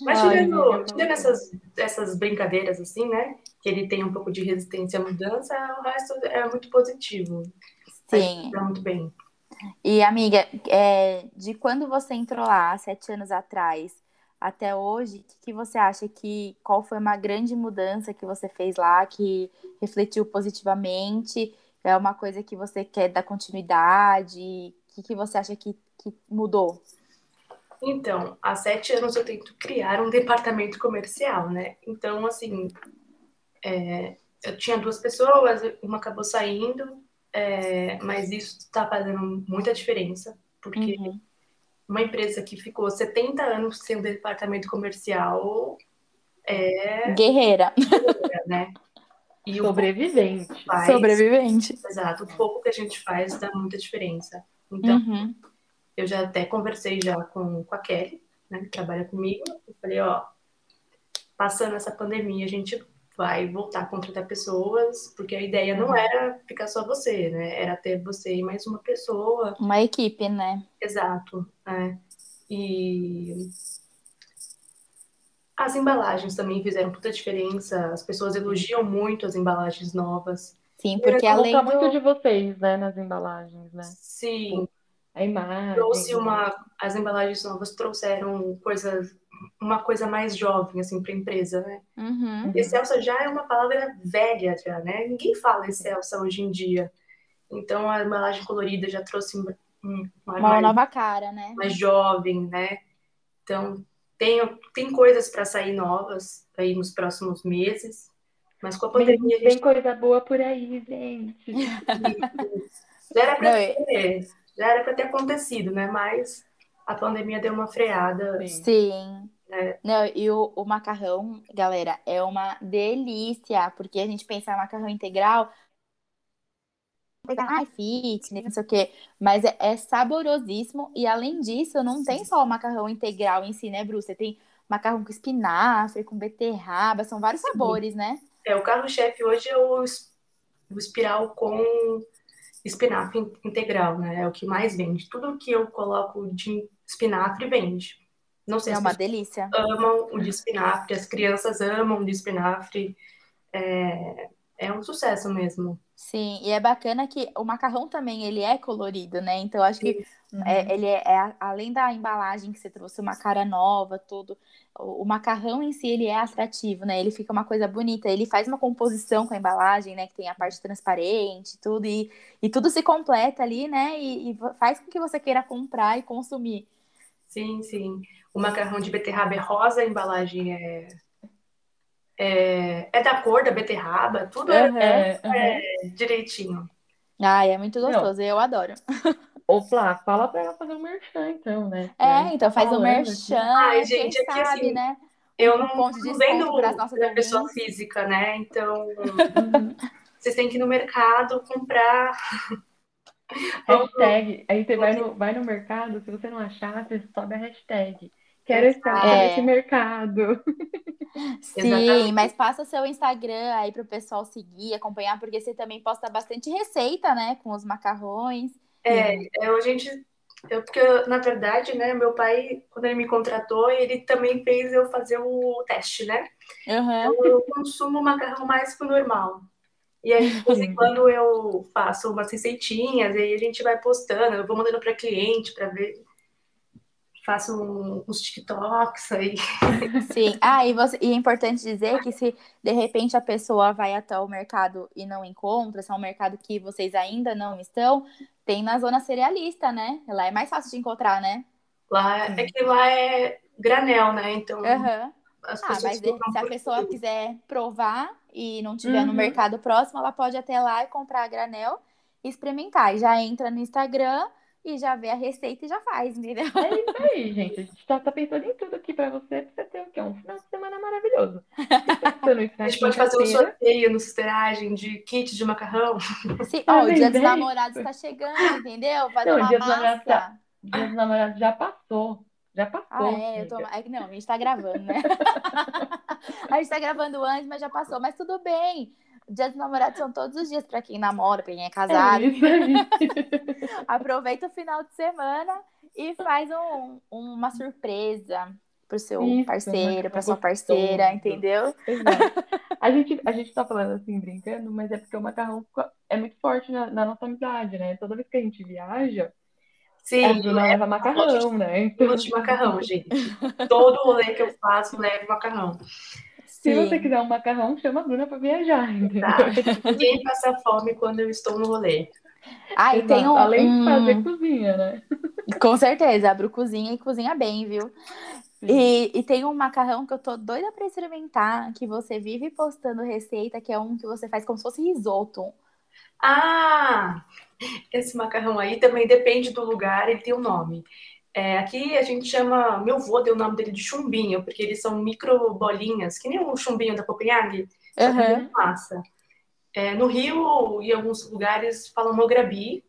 Mas Ai, tirando, amiga, tirando essas, essas brincadeiras assim, né? Que ele tem um pouco de resistência à mudança, o resto é muito positivo. Sim. Tá muito bem. E, amiga, é, de quando você entrou lá, sete anos atrás, até hoje, o que, que você acha que qual foi uma grande mudança que você fez lá, que refletiu positivamente? É uma coisa que você quer dar continuidade? O que, que você acha que, que mudou? Então, há sete anos eu tento criar um departamento comercial, né? Então, assim, é, eu tinha duas pessoas, uma acabou saindo, é, mas isso está fazendo muita diferença, porque Uhum. uma empresa que ficou 70 anos sem um departamento comercial é, Guerreira, né? E o Sobrevivente. faz, sobrevivente. exato, o pouco que a gente faz dá muita diferença. Então, Uhum. eu já até conversei já com, com a Kelly, né, que trabalha comigo. Eu falei, ó, passando essa pandemia, a gente vai voltar a contratar pessoas, porque a ideia não era ficar só você, né? Era ter você e mais uma pessoa. Uma equipe, né? Exato, né? E As embalagens também fizeram muita diferença. As pessoas elogiam muito as embalagens novas. Sim, porque além do... muito de vocês, né, nas embalagens, né? Sim, A imagem. trouxe né? uma. As embalagens novas trouxeram coisas, uma coisa mais jovem, assim, para a empresa, né? Uhum. Excelsa já é uma palavra velha, já, né? Ninguém fala excelsa hoje em dia. Então a embalagem colorida já trouxe um, um- uma Uma mais, nova cara, né? mais jovem, né? Então tem, tem coisas para sair novas aí nos próximos meses. Mas com a pandemia a vem gente coisa boa por aí, gente. *laughs* já era para é- ter, já era para ter acontecido, né? Mas a pandemia deu uma freada. Sim. Sim. É. Não, e o, o macarrão, galera, é uma delícia, porque a gente pensa em macarrão integral, pegar, ai, fitness, não sei o quê, mas é, é saborosíssimo, e além disso, não tem só o macarrão integral em si, né, Bru? Você tem macarrão com espinafre, com beterraba, são vários sabores, né? É, o carro-chefe hoje é o, o espiral com espinafre in- integral, né? É o que mais vende. Tudo que eu coloco de espinafre vende. Não sei É se uma delícia. amam o de espinafre, as crianças amam o de espinafre. É, é um sucesso mesmo. Sim, e é bacana que o macarrão também, ele é colorido, né? Então, acho que Uhum. É, ele é, é- além da embalagem que você trouxe uma cara nova, tudo, o, o macarrão em si ele é atrativo, né? Ele fica uma coisa bonita. Ele faz uma composição com a embalagem, né? Que tem a parte transparente, tudo e, e tudo se completa ali, né? E, e faz com que você queira comprar e consumir. Sim, sim. O macarrão de beterraba é rosa, a embalagem é, é, é da cor da beterraba, tudo é, Aham. É, direitinho. Ai, é muito gostoso, eu adoro. Ô, Flá, fala pra ela fazer um merchan, então, né? É, então faz um falando merchan, aqui. Ai, quem gente, aqui, sabe, assim, né? Eu Um não, ponto de não vendo da pessoa física, né? Então, Uhum. vocês têm que ir no mercado comprar. Hashtag. Aí você vai no, vai no mercado, se você não achar, você sobe a hashtag. Quero estar É. nesse mercado. *laughs* Sim, Exatamente. mas passa o seu Instagram aí pro pessoal seguir, acompanhar, porque você também posta bastante receita, né? Com os macarrões. É, eu, a gente. Eu, porque, na verdade, né, meu pai, quando ele me contratou, ele também fez eu fazer o teste, né? Aham. Eu consumo macarrão mais que o normal. E aí, de vez em *laughs* quando, eu faço umas receitinhas, e aí a gente vai postando, eu vou mandando para cliente para ver. Faço um- uns TikToks aí. Sim. Ah, e, você, e é importante dizer que se de repente a pessoa vai até o mercado e não encontra, se é um mercado que vocês ainda não estão, tem na zona cerealista, né? Lá é mais fácil de encontrar, né? Lá, é que lá é granel, né? Então, Aham. as Ah, pessoas mas compram se a pessoa quilo. quiser provar e não tiver no Uhum. mercado próximo, ela pode até lá e comprar a granel e experimentar. E já entra no Instagram e já vê a receita e já faz, entendeu? É isso aí, gente. A gente tá, tá pensando em tudo aqui pra você, pra você ter o quê? Um final de semana maravilhoso. A gente pode fazer um sorteio no Cisteragem de kit de macarrão. Sim, Ah, ó, o dia dos namorados tá chegando, entendeu? Fazer Não, o uma dia dos namorados massa. tá- Dia dos namorados já passou. Já passou. Ah, é, eu tô... é não, a gente tá gravando, né? *laughs* a gente tá gravando antes, mas já passou. Mas tudo bem. Dia dos namorados são todos os dias pra quem namora, pra quem é casado. É isso aí. *laughs* *laughs* Aproveita o final de semana e faz um- uma surpresa pro seu Isso, parceiro, pra sua parceira, gostoso. entendeu? A gente, a gente tá falando assim, brincando, mas é porque o macarrão é muito forte na, na nossa amizade, né? Toda vez que a gente viaja, Sim, a Bruna leva macarrão, né? Então, de macarrão, gente. Todo rolê que eu faço, levo macarrão. Se você quiser um macarrão, chama a Bruna pra viajar? Tá? Ninguém passa fome quando eu estou no rolê. Ah, e tem um, Além de fazer cozinha, né? Com certeza, a Bru cozinha e cozinha bem, viu? E, e tem um macarrão que eu tô doida pra experimentar, que você vive postando receita, que é um que você faz como se fosse risoto. Ah, esse macarrão aí também depende do lugar, ele tem um nome. É, aqui a gente chama, meu vô deu o nome dele de chumbinho, porque eles são micro bolinhas, que nem o chumbinho da Copenhague, de massa. É, no Rio e em alguns lugares falam mograbi.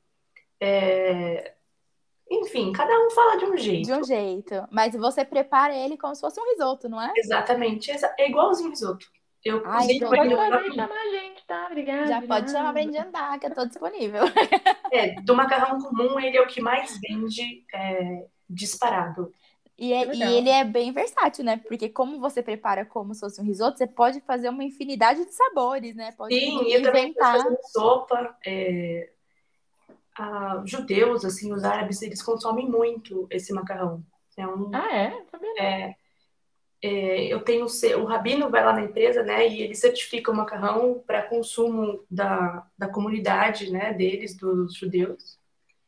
É, enfim, cada um fala de um jeito. De um jeito. Mas você prepara ele como se fosse um risoto, não é? Exatamente, exa- é igualzinho risoto. Eu Ai, então Pode ele fazer no- e chamar a gente, tá? Obrigada. Já de pode chamar pra gente andar, que eu tô disponível. *laughs* É, do macarrão comum, ele é o que mais vende é, disparado. E, é, e, ele é bem versátil, né? Porque como você prepara como se fosse um risoto, você pode fazer uma infinidade de sabores, né? Pode Sim, eu também fazer sopa. É... Ah, judeus, assim, os árabes, eles consomem muito esse macarrão. É um... Ah, é? É, é, eu tenho o rabino vai lá na empresa, né, e ele certifica o macarrão para consumo da, da comunidade, né, deles, dos judeus.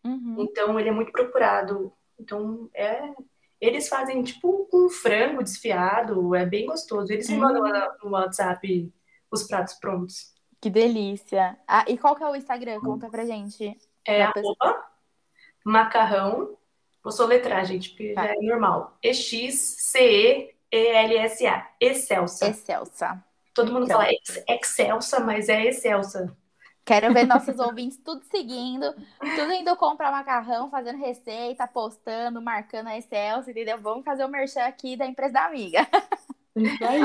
Uhum. Então ele é muito procurado. Então é eles fazem tipo um frango desfiado, é bem gostoso. Eles me mandam uhum. no WhatsApp os pratos prontos. Que delícia. Ah, e qual que é o Instagram? Conta pra gente. É arroba macarrão. Vou soletrar, gente, porque tá. já é normal. E-X-C-E-E-L-S-A. Excelsa. Excelsa. Todo mundo Pronto. fala Excelsa, mas é Excelsa. Quero ver nossos ouvintes tudo seguindo, tudo indo comprar macarrão, fazendo receita, postando, marcando a Excel, entendeu? Vamos fazer o merchan aqui da empresa da amiga. Isso aí.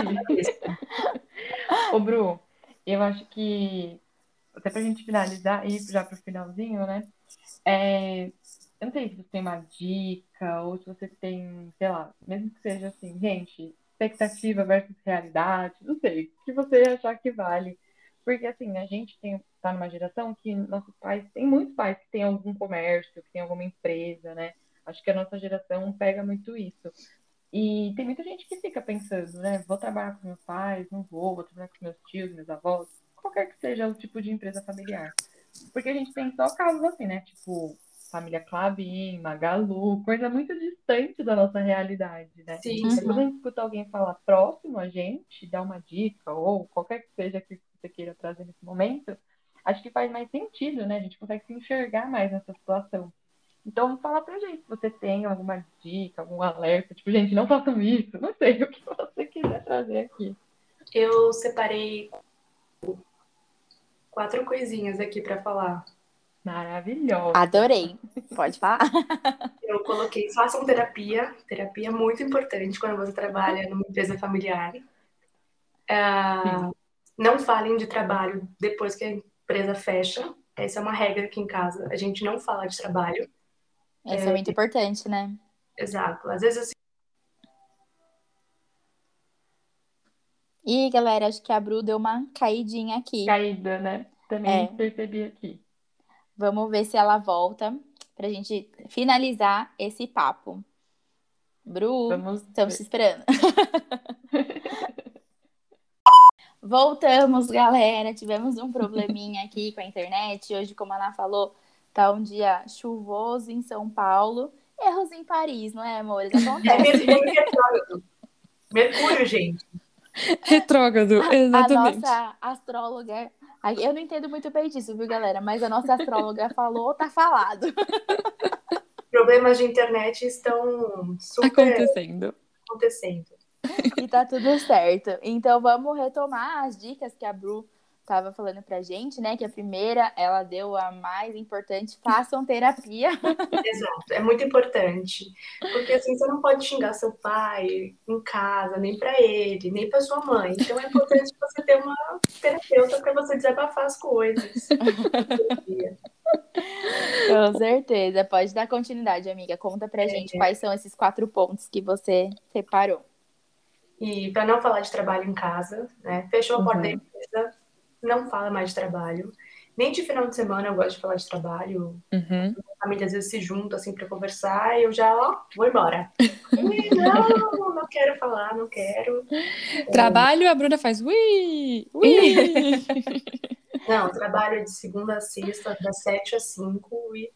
Ô, Bru, eu acho que, até pra gente finalizar e já pro finalzinho, né? É, eu não sei se você tem uma dica ou se você tem, sei lá, mesmo que seja assim, gente, expectativa versus realidade, não sei, o que você achar que vale porque, assim, a gente tem, tá numa geração que nossos pais, tem muitos pais que têm algum comércio, que tem alguma empresa, né? Acho que a nossa geração pega muito isso. E tem muita gente que fica pensando, né? Vou trabalhar com meus pais, não vou, vou trabalhar com meus tios, meus avós, qualquer que seja o tipo de empresa familiar. Porque a gente tem só casos assim, né? Tipo, família Clabin, Magalu, coisa muito distante da nossa realidade, né? Sim. Quando a gente escuta alguém falar próximo a gente, dar uma dica, ou qualquer que seja que você queira trazer nesse momento, acho que faz mais sentido, né? A gente consegue se enxergar mais nessa situação. Então, fala pra gente se você tem alguma dica, algum alerta, tipo, gente, não façam isso, não sei *laughs* o que você quiser trazer aqui. Eu separei quatro coisinhas aqui para falar. Maravilhosa. Adorei. Pode falar. *laughs* Eu coloquei, façam terapia. Terapia é muito importante quando você trabalha numa empresa familiar. Uh, não falem de trabalho depois que a empresa fecha. Essa é uma regra aqui em casa. A gente não fala de trabalho. Isso é, é muito importante, né? Exato. Às vezes assim. Ih, galera, acho que a Bru deu uma caidinha aqui. Caída, né? Também é. percebi aqui. Vamos ver se ela volta pra gente finalizar esse papo. Bru, Vamos estamos te esperando. *laughs* Voltamos, galera. Tivemos um probleminha aqui com a internet. Hoje, como a Ana falou, tá um dia chuvoso em São Paulo. Erros em Paris, não é, amores? *laughs* Acontece. Mercúrio retrógrado. Mercúrio, gente. *laughs* Retrógrado, exatamente. A nossa astróloga. Eu não entendo muito bem disso, viu, galera? Mas a nossa astróloga *laughs* falou, tá falado. *laughs* Problemas de internet estão super acontecendo. acontecendo e tá tudo certo. Então vamos retomar as dicas que a Bru estava falando pra gente, né? Que a primeira, ela deu a mais importante, façam terapia. *laughs* Exato, é muito importante. Porque assim, você não pode xingar seu pai em casa, nem para ele, nem para sua mãe. Então é importante *laughs* você ter uma terapeuta para você desabafar as coisas. *laughs* Com certeza. Pode dar continuidade, amiga. Conta pra é. gente quais são esses quatro pontos que você separou. E para não falar de trabalho em casa, né? Fechou a porta uhum. da empresa, não fala mais de trabalho. Nem de final de semana eu gosto de falar de trabalho. Uhum. A família às vezes se junta assim para conversar e eu já, ó, vou embora. *laughs* não, não quero falar, não quero. Trabalho, a Bruna faz ui, ui. *laughs* não, trabalho de segunda a sexta, das sete às cinco e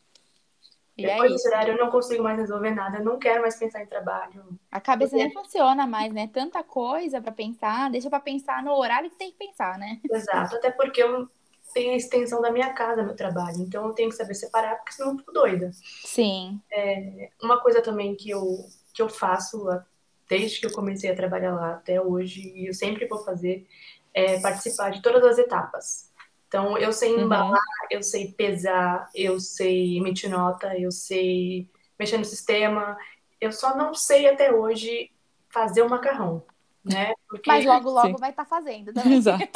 e Depois é desse horário eu não consigo mais resolver nada, eu não quero mais pensar em trabalho. A cabeça nem funciona mais, né? Tanta coisa para pensar, deixa para pensar no horário que tem que pensar, né? Exato, até porque eu tenho a extensão da minha casa, meu trabalho, então eu tenho que saber separar, porque senão eu fico doida. Sim. É, uma coisa também que eu, que eu faço desde que eu comecei a trabalhar lá até hoje, e eu sempre vou fazer, é participar de todas as etapas. Então, eu sei uhum. embalar, uhum. Eu sei pesar, eu sei emitir nota, eu sei mexer no sistema. Eu só não sei até hoje fazer o macarrão, né? Porque... Mas logo, logo Sim. vai estar tá fazendo também. *laughs* Exato.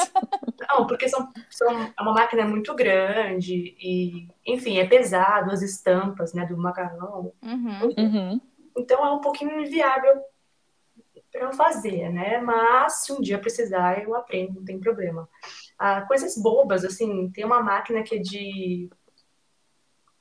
Não, porque são, são, é uma máquina muito grande e, enfim, é pesado as estampas, né, do macarrão. Uhum. Uhum. Então é um pouquinho inviável para eu fazer, né? Mas se um dia precisar, eu aprendo, não tem problema. Coisas bobas, assim, tem uma máquina que é de,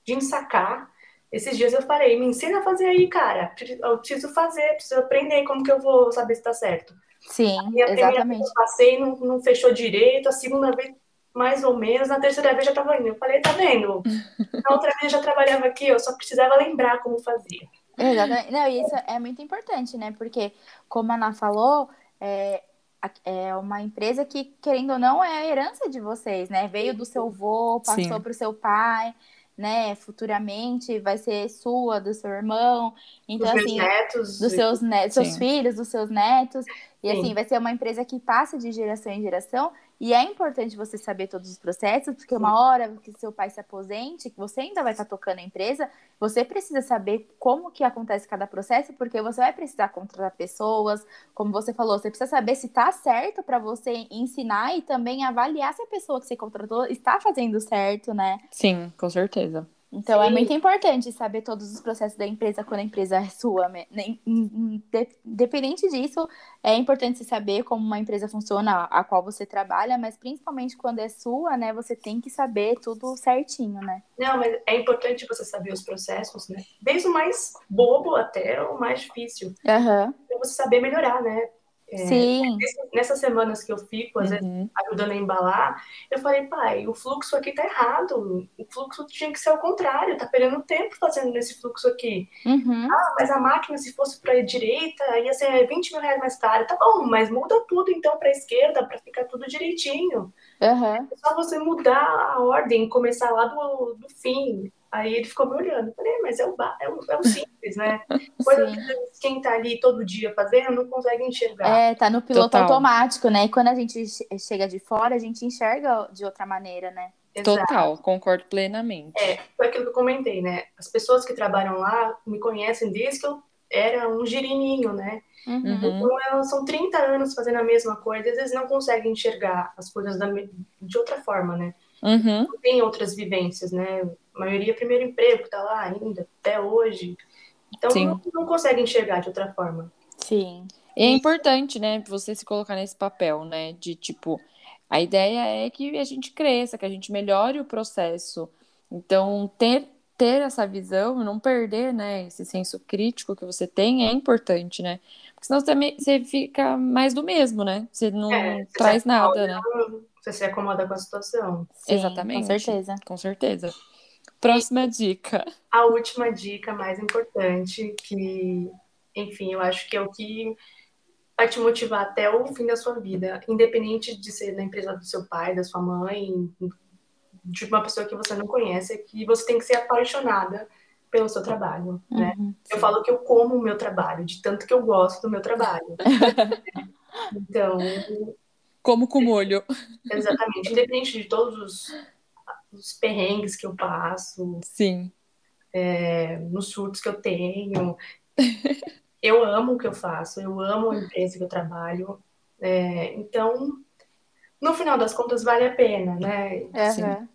de ensacar. Esses dias eu falei, me ensina a fazer aí, cara. Eu preciso fazer, preciso aprender como que eu vou saber se tá certo. Sim, a primeira exatamente. vez eu passei, não, não fechou direito, a segunda vez mais ou menos, na terceira vez já tava indo. Eu falei, tá vendo? *laughs* Na outra vez eu já trabalhava aqui, eu só precisava lembrar como fazia. Exatamente. Não, isso é muito importante, né? Porque, como a Ana falou, é, é uma empresa que, querendo ou não, é a herança de vocês, né? Veio do seu avô, passou para o seu pai, né? Futuramente vai ser sua, do seu irmão. Então, Os meus assim, netos. dos seus, ne seus filhos, dos seus netos. E Sim. assim, vai ser uma empresa que passa de geração em geração. E é importante você saber todos os processos, porque uma hora que seu pai se aposente, que você ainda vai estar tocando a empresa, você precisa saber como que acontece cada processo, porque você vai precisar contratar pessoas, como você falou, você precisa saber se está certo para você ensinar e também avaliar se a pessoa que você contratou está fazendo certo, né? Sim, com certeza. Então é Sim. muito importante saber todos os processos da empresa quando a empresa é sua. né? In- in- de- Independente disso, é importante saber como uma empresa funciona, a qual você trabalha, mas principalmente quando é sua, né? Você tem que saber tudo certinho, né? Não, mas é importante você saber os processos, né? Desde o mais bobo até o mais difícil. Aham. Pra você saber melhorar, né? É, Sim. Nessas semanas que eu fico, às vezes, Uhum. ajudando a embalar, eu falei, pai, o fluxo aqui tá errado. O fluxo tinha que ser ao contrário, tá perdendo tempo fazendo nesse fluxo aqui. Uhum. Ah, mas a máquina, se fosse pra direita, ia ser 20 mil reais mais caro. Tá bom, mas muda tudo então pra esquerda, pra ficar tudo direitinho. Aham. É só você mudar a ordem, começar lá do, do fim. Aí ele ficou me olhando. Falei, mas é o, é o, é o simples, né? *laughs* Coisa Sim. que quem tá ali todo dia fazendo não consegue enxergar. É, tá no piloto Total. automático, né? E quando a gente che- chega de fora, a gente enxerga de outra maneira, né? Exato. Total, concordo plenamente. É, foi aquilo que eu comentei, né? As pessoas que trabalham lá me conhecem desde que eu era um girininho, né? Uhum. Então, elas são 30 anos fazendo a mesma coisa, às vezes não conseguem enxergar as coisas da de outra forma, né? Uhum. Não tem outras vivências, né? A maioria é primeiro emprego, tá lá ainda, até hoje. Então, Sim. não, não consegue enxergar de outra forma. Sim. E é importante, né, você se colocar nesse papel, né, de tipo, a ideia é que a gente cresça, que a gente melhore o processo. Então, ter ter essa visão, não perder, né, esse senso crítico que você tem é importante, né? Porque senão você, você fica mais do mesmo, né? Você não É, você traz se nada, né? Você se acomoda com a situação. Sim, Exatamente. Com certeza. Com certeza. Próxima dica. A última dica mais importante, que, enfim, eu acho que é o que vai te motivar até o fim da sua vida, independente de ser na empresa do seu pai, da sua mãe, de uma pessoa que você não conhece, é que você tem que ser apaixonada pelo seu trabalho, né? Uhum. Eu falo que eu como o meu trabalho, de tanto que eu gosto do meu trabalho. *laughs* Então, Como com molho. exatamente, independente de todos os, os perrengues que eu passo, Sim. é, nos surtos que eu tenho. *laughs* Eu amo o que eu faço, eu amo a empresa que eu trabalho. É, então, no final das contas, vale a pena, né? Aham.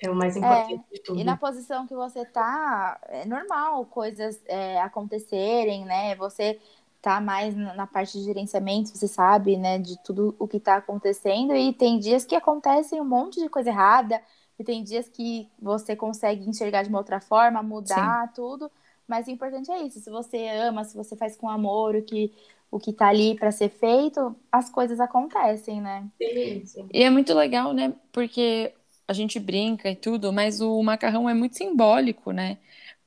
É o mais importante de tudo. E na posição que você tá, é normal coisas é, acontecerem, né? Você tá mais na parte de gerenciamento, você sabe, né, de tudo o que tá acontecendo. E tem dias que acontecem um monte de coisa errada, e tem dias que você consegue enxergar de uma outra forma, mudar tudo. Mas o importante é isso. Se você ama, se você faz com amor o que, o que tá ali para ser feito, as coisas acontecem, né? Sim, sim. E é muito legal, né? Porque a gente brinca e tudo, mas o macarrão é muito simbólico, né?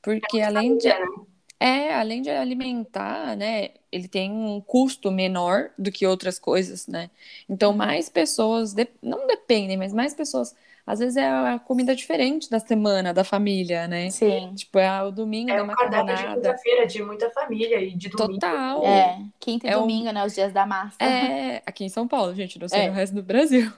Porque além de, Família, né? é, além de alimentar, né? Ele tem um custo menor do que outras coisas, né? Então, mais pessoas, de- não dependem, mas mais pessoas. Às vezes é a comida diferente da semana, da família, né? Sim. Tipo, é o domingo É da o cardápio de macarronada. quinta-feira de muita família e de domingo. Total. É, quinta e É um- domingo, né? Os dias da massa. É, aqui em São Paulo, gente, não sei É. no resto do Brasil.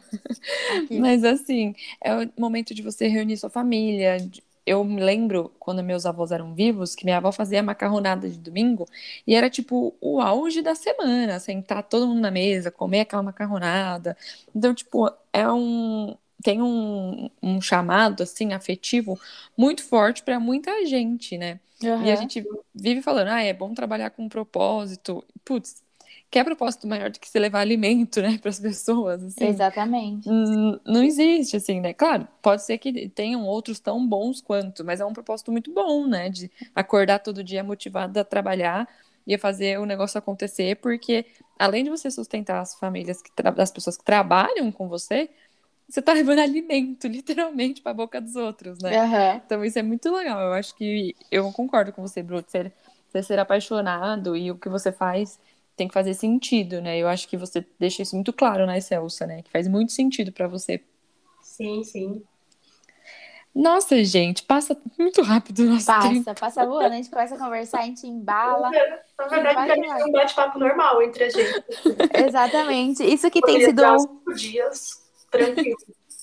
Aqui. *laughs* Mas assim, é o momento de você reunir sua família. de- Eu me lembro quando meus avós eram vivos, que minha avó fazia macarronada de domingo e era tipo o auge da semana, sentar todo mundo na mesa, comer aquela macarronada. Então, tipo, é um tem um, um chamado, assim, afetivo muito forte para muita gente, né? Uhum. E a gente vive falando, ah, é bom trabalhar com um propósito. Putz, que é propósito maior do que você levar alimento, né, *laughs* para as pessoas, assim. Exatamente. Não, não existe, assim, né? Claro, pode ser que tenham outros tão bons quanto, mas é um propósito muito bom, né? De acordar todo dia motivado a trabalhar e a fazer o negócio acontecer, porque além de você sustentar as famílias, que as pessoas que trabalham com você, você tá *laughs* levando alimento, literalmente, para a boca dos outros, né? Uhum. Então isso é muito legal. Eu acho que eu concordo com você, Bruto, ser, ser apaixonado e o que você faz tem que fazer sentido, né? Eu acho que você deixa isso muito claro na Excelsa, né? Que faz muito sentido para você. Sim, sim. Nossa, gente, passa muito rápido o nosso Passa, tempo. passa voando, a gente começa a conversar, a gente embala. Na verdade, mim vai. é um bate-papo normal entre a gente. *laughs* Exatamente. Isso que tem Poderia sido. durar cinco dias tranquilo.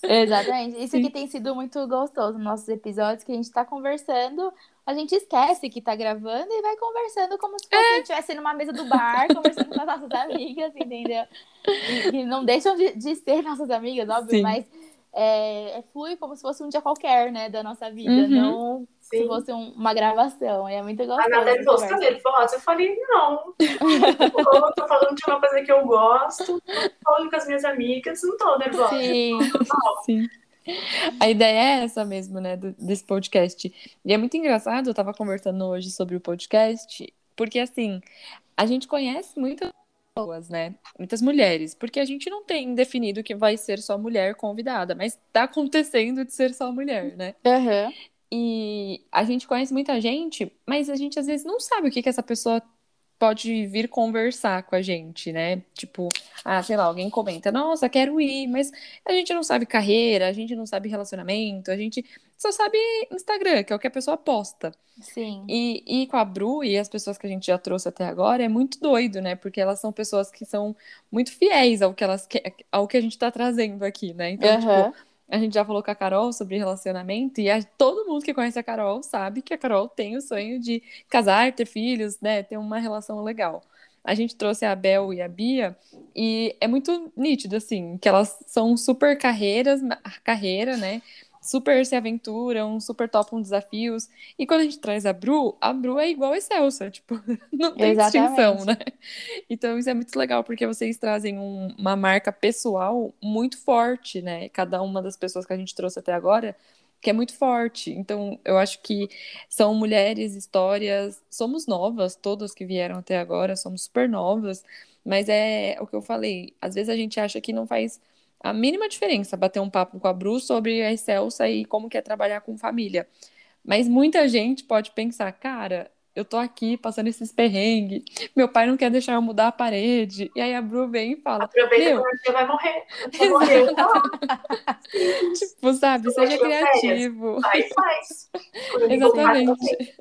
Exatamente. Isso que tem sido muito gostoso nos nossos episódios, que a gente tá conversando, a gente esquece que tá gravando e vai conversando como se gente estivesse numa mesa do bar, conversando com as nossas amigas, entendeu? E, que não deixam de, de ser nossas amigas, óbvio, Sim. mas é, é flui como se fosse um dia qualquer, né, da nossa vida, Uhum. não se Sim. fosse um- uma gravação. E é muito A gostoso. Nada essa nervosa, tá conversa. nervosa? Eu falei, não. eu tô falando de uma coisa que eu gosto, tô falando com as minhas amigas, não tô nervosa. Sim. Sim. A ideia é essa mesmo, né, do- desse podcast. E é muito engraçado, eu tava conversando hoje sobre o podcast, porque assim, a gente conhece muitas pessoas, né? Muitas mulheres, porque a gente não tem definido que vai ser só mulher convidada, mas tá acontecendo de ser só mulher, né? Aham. E a gente conhece muita gente, mas a gente às vezes não sabe o que que essa pessoa pode vir conversar com a gente, né? Tipo, ah, sei lá, alguém comenta, nossa, quero ir, mas a gente não sabe carreira, a gente não sabe relacionamento, a gente só sabe Instagram, que é o que a pessoa posta. Sim. E, e com a Bru e as pessoas que a gente já trouxe até agora é muito doido, né? Porque elas são pessoas que são muito fiéis ao que elas que- ao que a gente tá trazendo aqui, né? Então, Aham. tipo, a gente já falou com a Carol sobre relacionamento e a- todo mundo que conhece a Carol sabe que a Carol tem o sonho de casar, ter filhos, né? Ter uma relação legal. A gente trouxe a Bel e a Bia e é muito nítido, assim, que elas são super carreiras, carreira, né? Super se aventuram, super topam desafios. E quando a gente traz a Bru, a Bru é igual a Excelsa, tipo, *laughs* não tem Exatamente. distinção, né? Então isso é muito legal, porque vocês trazem um- uma marca pessoal muito forte, né? Cada uma das pessoas que a gente trouxe até agora, que é muito forte. Então eu acho que são mulheres, histórias, somos novas, todas que vieram até agora, somos super novas, mas é o que eu falei, às vezes a gente acha que não faz a mínima diferença bater um papo com a Bru sobre a Excelsa e como que é trabalhar com família. Mas muita gente pode pensar, cara, eu tô aqui passando esses perrengues, meu pai não quer deixar eu mudar a parede. E aí a Bru vem e fala, Aproveita Meu. que você vai morrer. *laughs* Vai morrer. *laughs* Tipo, sabe, seja tirou férias. criativo. faz. Fazer. *laughs* Exatamente.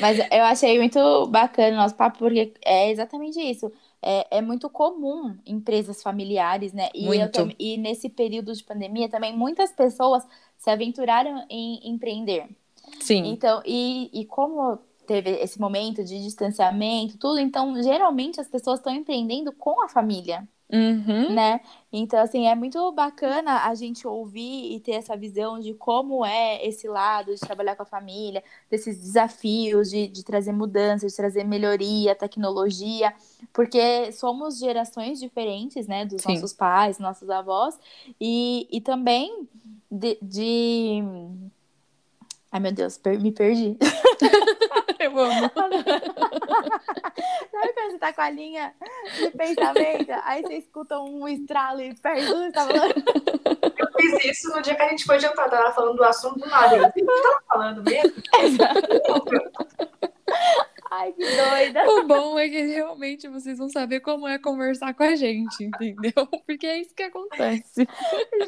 Mas eu achei muito bacana o nosso papo, porque é exatamente isso. É, é muito comum empresas familiares, né? E, Muito. e nesse período de pandemia também muitas pessoas se aventuraram em empreender. Sim, Então, e, e como teve esse momento de distanciamento, tudo, então geralmente as pessoas estão empreendendo com a família uhum. né? Então, assim, é muito bacana a gente ouvir e ter essa visão de como é esse lado de trabalhar com a família, desses desafios de, de trazer mudanças, de trazer melhoria, tecnologia, porque somos gerações diferentes, né, dos Sim. nossos pais, nossos avós, e, e também de, de... Ai, meu Deus, me perdi. *laughs* *laughs* eu amo. *laughs* Sabe quando você tá com a linha de pensamento, aí você escuta um estralo e perde tudo tá falando? Eu fiz isso no dia que a gente foi jantar. Tava falando do assunto do nada. Eu, O que tava falando mesmo? *laughs* Ai, que doida. O bom é que realmente vocês vão saber como é conversar com a gente, entendeu? *laughs* Porque é isso que acontece.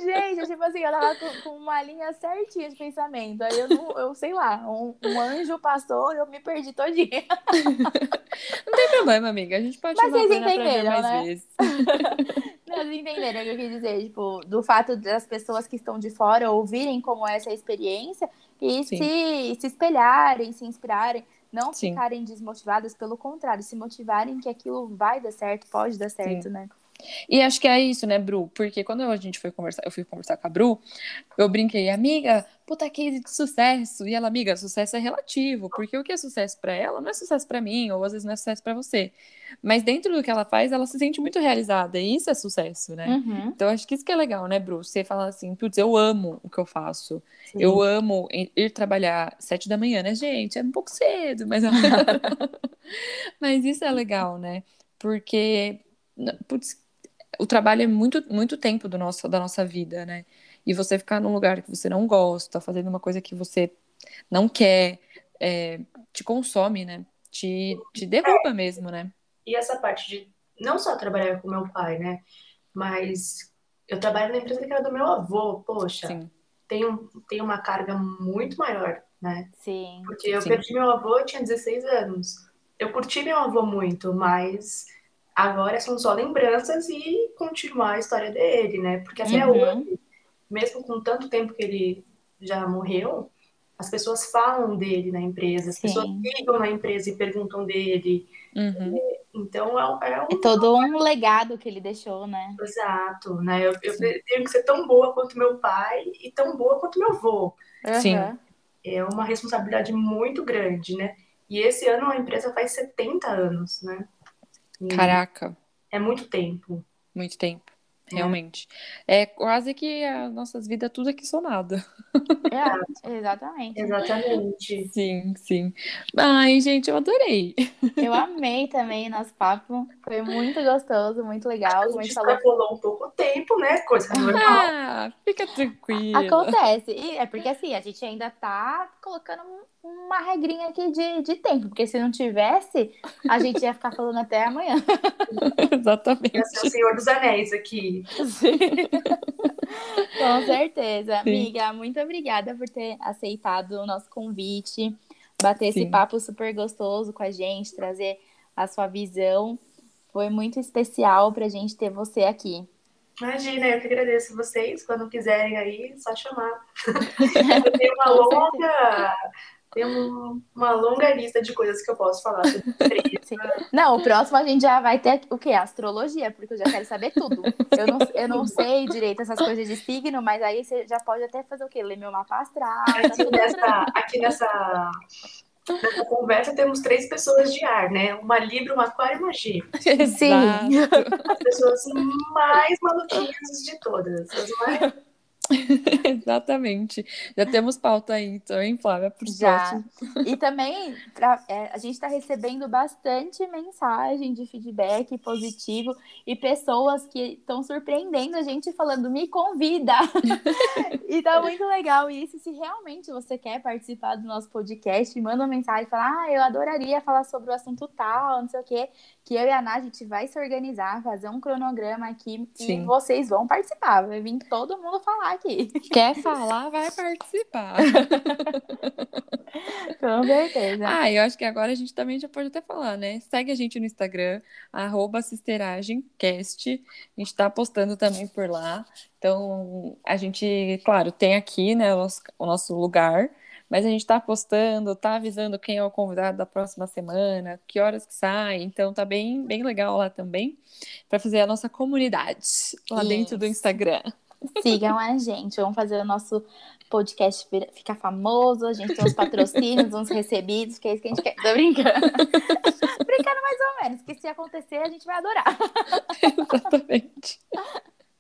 Gente, tipo assim, eu tava com, com uma linha certinha de pensamento. Aí eu não, eu sei lá, um, um anjo passou e eu me perdi todinha. *laughs* Não tem problema, amiga. A gente pode Mas vocês entenderam, mais né? vezes. *laughs* Não, Vocês entenderam o que eu quis dizer? Tipo, do fato das pessoas que estão de fora ouvirem como é essa experiência e Sim. se, se espelharem, se inspirarem, não Sim. ficarem desmotivadas, pelo contrário, se motivarem que aquilo vai dar certo, pode dar certo, né? E acho que é isso, né, Bru? Porque quando a gente foi conversar, eu fui conversar com a Bru, eu brinquei, amiga, puta case de sucesso. E ela, amiga, sucesso é relativo, porque o que é sucesso para ela não é sucesso para mim, ou às vezes não é sucesso para você. Mas dentro do que ela faz, ela se sente muito realizada, e isso é sucesso, né? Uhum. Então acho que isso que é legal, né, Bru? Você fala assim, putz, eu amo o que eu faço. Sim. Eu amo ir trabalhar sete da manhã, né, gente? É um pouco cedo, mas *laughs* *laughs* mas isso é legal, né? Porque putz, o trabalho é muito, muito tempo do nosso, da nossa vida, né? E você ficar num lugar que você não gosta, fazendo uma coisa que você não quer, é, te consome, né? Te, te derruba mesmo, né? E essa parte de não só trabalhar com meu pai, né? Mas eu trabalho na empresa que era do meu avô, poxa, Sim. tem, um, tem uma carga muito maior, né? Sim. Porque eu Sim. perdi meu avô, eu tinha 16 anos. Eu curti meu avô muito, mas agora são só lembranças e continuar a história dele, né? Porque até Uhum. hoje, mesmo com tanto tempo que ele já morreu, as pessoas falam dele na empresa, as Sim. pessoas ligam na empresa e perguntam dele. Uhum. Então é, é um É todo um legado que ele deixou, né? exato, né? Eu, eu Sim. tenho que ser tão boa quanto meu pai e tão boa quanto meu avô. Sim. Aham. É uma responsabilidade muito grande, né? E esse ano a empresa faz 70 anos, né? Caraca, É muito tempo. muito tempo. É. Realmente. É quase que as nossas vidas, tudo aqui somado. É, exatamente. Exatamente. Sim, sim. Ai, gente, eu adorei. Eu amei também o nosso papo. Foi muito gostoso, muito legal. A gente gente falou, um pouco o tempo, né? Coisa normal. Ah, fica tranquila. acontece. E é porque assim, a gente ainda tá colocando um- uma regrinha aqui de, de tempo. Porque se não tivesse, a gente ia ficar falando até amanhã. *laughs* Exatamente. Ia ser o Senhor dos Anéis aqui. Com certeza. Sim. Amiga, muito obrigada por ter aceitado o nosso convite, bater esse Sim. papo super gostoso com a gente, trazer a sua visão. Foi muito especial pra gente ter você aqui. Imagina, eu que agradeço vocês. Quando quiserem aí, só chamar. *laughs* Eu tenho uma longa. Um- uma longa lista de coisas que eu posso falar sobre. *laughs* Sim. Não, o próximo a gente já vai ter o quê? Astrologia, porque eu já quero saber tudo. Eu não, eu não sei direito essas coisas de signo, mas aí você já pode até fazer o quê? Ler meu mapa astral. Aqui nessa, aqui nessa, nessa conversa temos três pessoas de ar, né? Uma Libra, uma Aquário e uma Gêmeos. *laughs* Sim. As pessoas mais maluquinhas de todas. As mais... *laughs* Exatamente. Já temos pauta aí, então, hein, Flávia? Por Já. E também pra- é, a gente está recebendo bastante mensagem de feedback positivo e pessoas que estão surpreendendo a gente falando, me convida. *laughs* e tá muito legal isso. Se realmente você quer participar do nosso podcast, manda uma mensagem, fala, ah, eu adoraria falar sobre o assunto tal, não sei o quê. Que eu e a Ná, a gente vai se organizar, fazer um cronograma aqui Sim. e vocês vão participar. Vai vir todo mundo falar aqui. Quer falar, vai participar. *laughs* Com certeza. Ah, eu acho que agora a gente também já pode até falar, né? Segue a gente no Instagram, sisteragemcast. A gente tá postando também por lá. Então, a gente, claro, tem aqui, né, o nosso, o nosso lugar, mas a gente tá postando, tá avisando quem é o convidado da próxima semana, que horas que sai. Então, tá bem, bem legal lá também, para fazer a nossa comunidade lá dentro do Isso. Instagram. Sigam a gente, vamos fazer o nosso podcast ficar famoso, a gente tem uns patrocínios, uns recebidos, que é isso que a gente quer. Tô brincando. *laughs* brincando mais ou menos, que se acontecer a gente vai adorar. *laughs* Exatamente.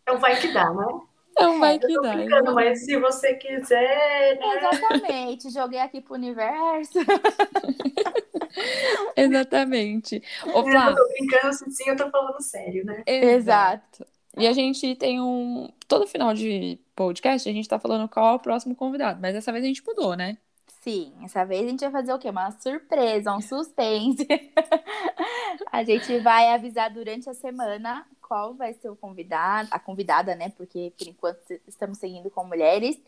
Então vai que dá, né? *laughs* Então, vai Eu que tô dá. brincando, mas se você quiser, né? Exatamente, joguei aqui pro universo. *laughs* Exatamente. Ô, Eu tô brincando, sim, sim, eu tô falando sério, né? Exato. E a gente tem um. Todo final de podcast, a gente tá falando qual é o próximo convidado, mas dessa vez a gente mudou, né? Sim, essa vez a gente vai fazer o quê? Uma surpresa, um suspense. *laughs* a gente vai avisar durante a semana qual vai ser o convidado, a convidada, né? Porque por enquanto estamos seguindo com mulheres.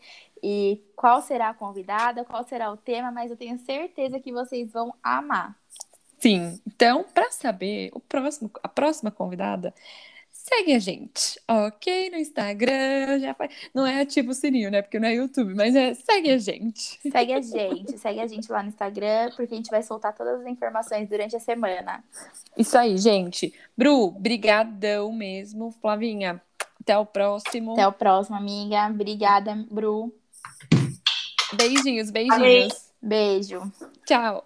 E qual será a convidada, qual será o tema, mas eu tenho certeza que vocês vão amar. Sim. Então, para saber o próximo, a próxima convidada, segue a gente, ok? No Instagram, já faz... não é ativo o sininho, né? Porque não é YouTube, mas é segue a gente. Segue a *laughs* gente, segue a gente lá no Instagram, porque a gente vai soltar todas as informações durante a semana. Isso aí, gente. Bru, brigadão mesmo. Flavinha, até o próximo. Até o próximo, amiga. Obrigada, Bru. Beijinhos, beijinhos. Beijo. Tchau.